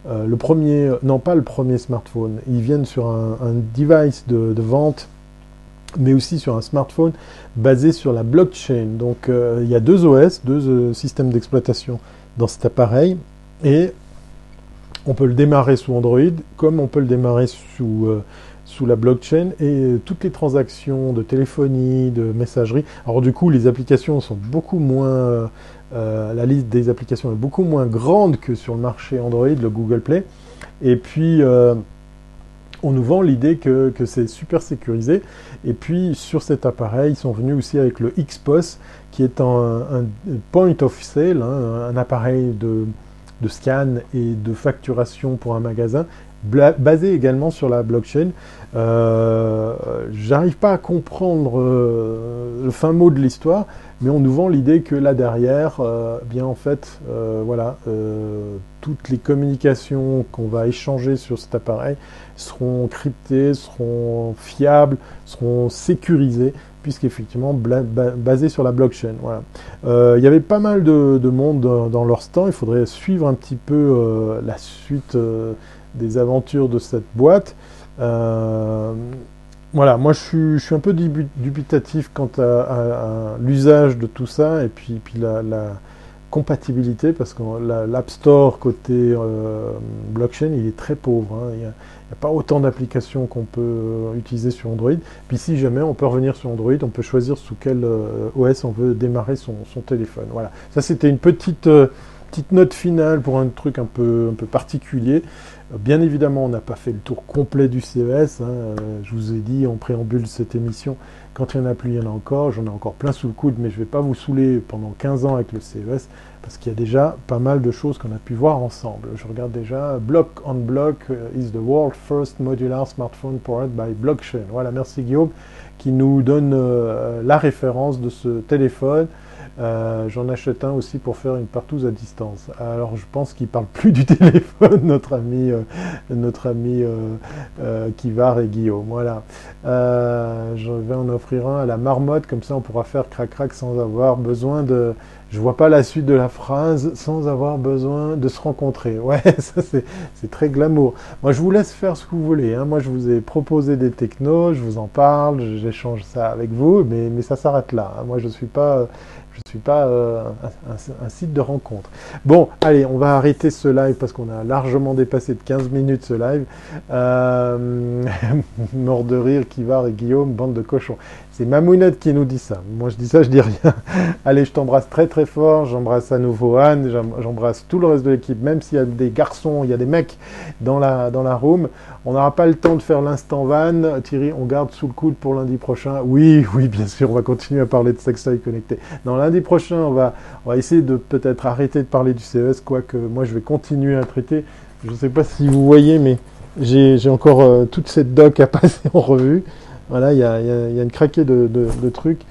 euh, le premier, non pas le premier smartphone, ils viennent sur un, device de, vente, mais aussi sur un smartphone basé sur la blockchain. Donc il y a deux OS, deux systèmes d'exploitation dans cet appareil et on peut le démarrer sous Android comme on peut le démarrer sous sous la blockchain et toutes les transactions de téléphonie, de messagerie. Alors du coup, les applications sont beaucoup moins, euh, la liste des applications est beaucoup moins grande que sur le marché Android, le Google Play. Et puis, euh, on nous vend l'idée que, c'est super sécurisé. Et puis, sur cet appareil, ils sont venus aussi avec le XPOS, qui est un, point of sale, hein, un appareil de, de scan et de facturation pour un magasin basé également sur la blockchain. Euh, J'arrive pas à comprendre euh, le fin mot de l'histoire, mais on nous vend l'idée que là derrière, euh, bien en fait, voilà, toutes les communications qu'on va échanger sur cet appareil seront cryptées, seront fiables, seront sécurisées puisqu'effectivement basées sur la blockchain. Voilà. Il y avait pas mal de, monde dans, leur stand, il faudrait suivre un petit peu la suite des aventures de cette boîte. Euh, voilà, moi je suis, un peu dubitatif quant à, l'usage de tout ça et puis, la, compatibilité parce que l'App Store côté euh, blockchain il est très pauvre. Hein. il n'y a, pas autant d'applications qu'on peut euh, utiliser sur Android. Puis si jamais on peut revenir sur Android, on peut choisir sous quel OS on veut démarrer son, téléphone. Voilà, ça c'était une petite, petite note finale pour un truc un peu particulier. Bien évidemment, on n'a pas fait le tour complet du CES. Hein. Je vous ai dit en préambule de cette émission, quand il y en a plus, il y en a encore. J'en ai encore plein sous le coude, mais je ne vais pas vous saouler pendant 15 ans avec le CES, parce qu'il y a déjà pas mal de choses qu'on a pu voir ensemble. Je regarde déjà Block on Block euh, is the world first modular smartphone powered by blockchain. Voilà, merci Guillaume, qui nous donne euh, la référence de ce téléphone. Euh, j'en achète un aussi pour faire une partouze à distance. Alors je pense qu'il parle plus du *laughs* téléphone, notre ami, euh, notre ami euh, Kivar et Guillaume. Voilà. je vais en offrir un à la marmotte, comme ça on pourra faire crac-crac sans avoir besoin de, je vois pas la suite de la phrase sans avoir besoin de se rencontrer. *laughs* Ouais, ça c'est très glamour. Moi, je vous laisse faire ce que vous voulez. Hein. Moi, je vous ai proposé des technos, je vous en parle, j'échange ça avec vous, mais, mais ça s'arrête là. Hein. Moi, je suis pas, je suis pas euh, un, site de rencontre. Bon, allez, on va arrêter ce live parce qu'on a largement dépassé de 15 minutes ce live. Euh, *laughs* mort de rire, Kivar et Guillaume, bande de cochons. C'est Mamounette qui nous dit ça. Moi, je dis ça, je dis rien. *laughs* allez, je t'embrasse très très fort. J'embrasse à nouveau Anne, j'embrasse tout le reste de l'équipe, même s'il y a des garçons, il y a des mecs dans la, dans la room. On n'aura pas le temps de faire l'instant van. Thierry, on garde sous le coude pour lundi prochain. Oui, *laughs* oui, bien sûr, on va continuer à parler de sextoy connecté. Non, lundi prochain, on va, on va essayer de peut-être arrêter de parler du CES, quoique moi je vais continuer à traiter. Je ne sais pas si vous voyez, mais j'ai encore euh, toute cette doc à *laughs* passer en revue. Voilà, il y a, une craquée de, trucs.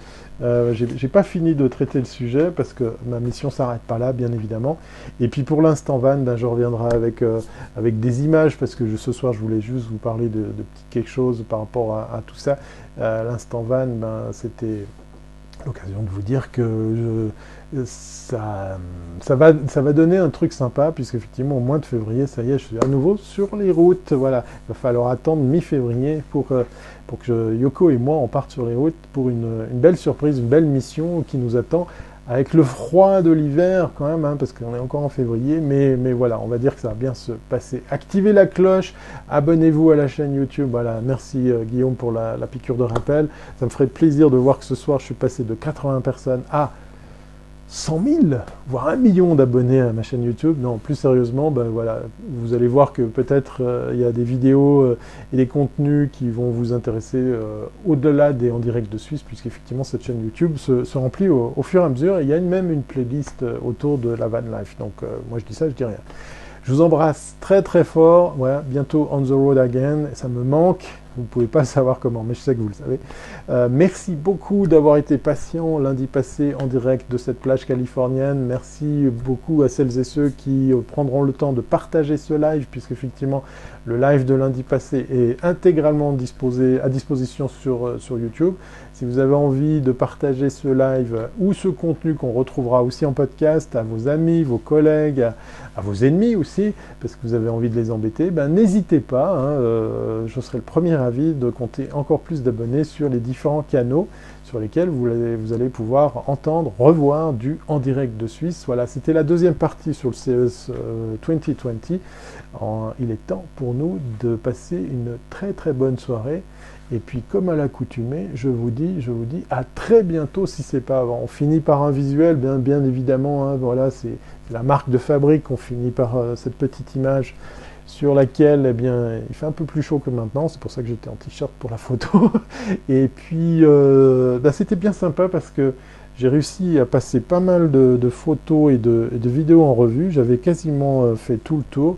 Euh, j'ai pas fini de traiter le sujet parce que ma mission s'arrête pas là, bien évidemment. Et puis pour l'instant van, ben, je reviendrai avec, euh, avec des images parce que ce soir je voulais juste vous parler de, quelque chose par rapport à, tout ça. Euh, l'instant van, ben, c'était l'occasion de vous dire que ça, ça, va, donner un truc sympa, puisqu'effectivement, au mois de février, ça y est, je suis à nouveau sur les routes. Voilà, il va falloir attendre mi-février pour, euh, que Yoko et moi, on parte sur les routes pour une, belle surprise, une belle mission qui nous attend avec le froid de l'hiver quand même, hein, parce qu'on est encore en février, mais, mais voilà, on va dire que ça va bien se passer. Activez la cloche, abonnez-vous à la chaîne YouTube, voilà, merci euh, Guillaume pour la, la, piqûre de rappel, ça me ferait plaisir de voir que ce soir je suis passé de 80 personnes à 100 000, voire un million d'abonnés à ma chaîne YouTube. Non, plus sérieusement, ben voilà, vous allez voir que peut-être euh, il y a des vidéos euh, et des contenus qui vont vous intéresser euh, au-delà des en direct de Suisse, puisqu'effectivement cette chaîne YouTube se, remplit au, fur et à mesure. Il y a même une playlist autour de la van life. Donc moi je dis ça, je dis rien. Je vous embrasse très très fort. Voilà, bientôt on the road again. Ça me manque. Vous ne pouvez pas *laughs* savoir comment, mais je sais que vous le savez. Euh, merci beaucoup d'avoir été patient lundi passé en direct de cette plage californienne. Merci beaucoup à celles et ceux qui prendront le temps de partager ce live, puisqu'effectivement, le live de lundi passé est intégralement disposé, à disposition sur, euh, sur YouTube. Si vous avez envie de partager ce live ou ce contenu qu'on retrouvera aussi en podcast à vos amis, vos collègues, à, vos ennemis aussi, parce que vous avez envie de les embêter, ben n'hésitez pas. Hein, je serai le premier à de compter encore plus d'abonnés sur les différents canaux sur lesquels vous allez, vous allez, pouvoir entendre, revoir du en direct de Suisse. Voilà, c'était la deuxième partie sur le CES 2020. Euh, il est temps pour nous de passer une très très bonne soirée. Et puis, comme à l'accoutumée, je vous dis, je vous dis à très bientôt si c'est pas avant. On finit par un visuel, bien, évidemment. Hein, voilà, c'est la marque de fabrique. On finit par euh, cette petite image sur laquelle eh bien, il fait un peu plus chaud que maintenant, c'est pour ça que j'étais en t-shirt pour la photo. *laughs* Et puis euh, bah, c'était bien sympa parce que j'ai réussi à passer pas mal de, photos et de, vidéos en revue, j'avais quasiment euh, fait tout le tour.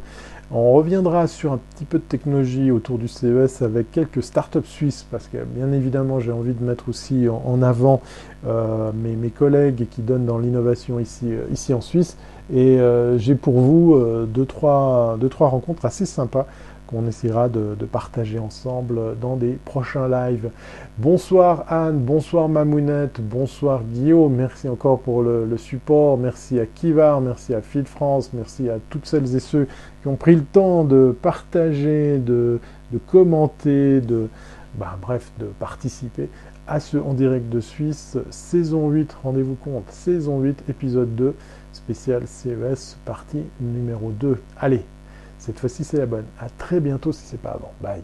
On reviendra sur un petit peu de technologie autour du CES avec quelques startups suisses, parce que bien évidemment j'ai envie de mettre aussi en, avant euh, mes, collègues qui donnent dans l'innovation ici, ici en Suisse. Et euh, j'ai pour vous euh, deux, trois, rencontres assez sympas qu'on essaiera de, partager ensemble dans des prochains lives. Bonsoir Anne, bonsoir Mamounette, bonsoir Guillaume, merci encore pour le, support, merci à Kivar, merci à Feed France, merci à toutes celles et ceux qui ont pris le temps de partager, de, commenter, de, bah, bref, de participer à ce En direct de Suisse, saison 8, rendez-vous compte, saison 8, épisode 2 spécial CES, partie numéro 2. Allez, cette fois-ci c'est la bonne. À très bientôt si c'est pas avant. Bye.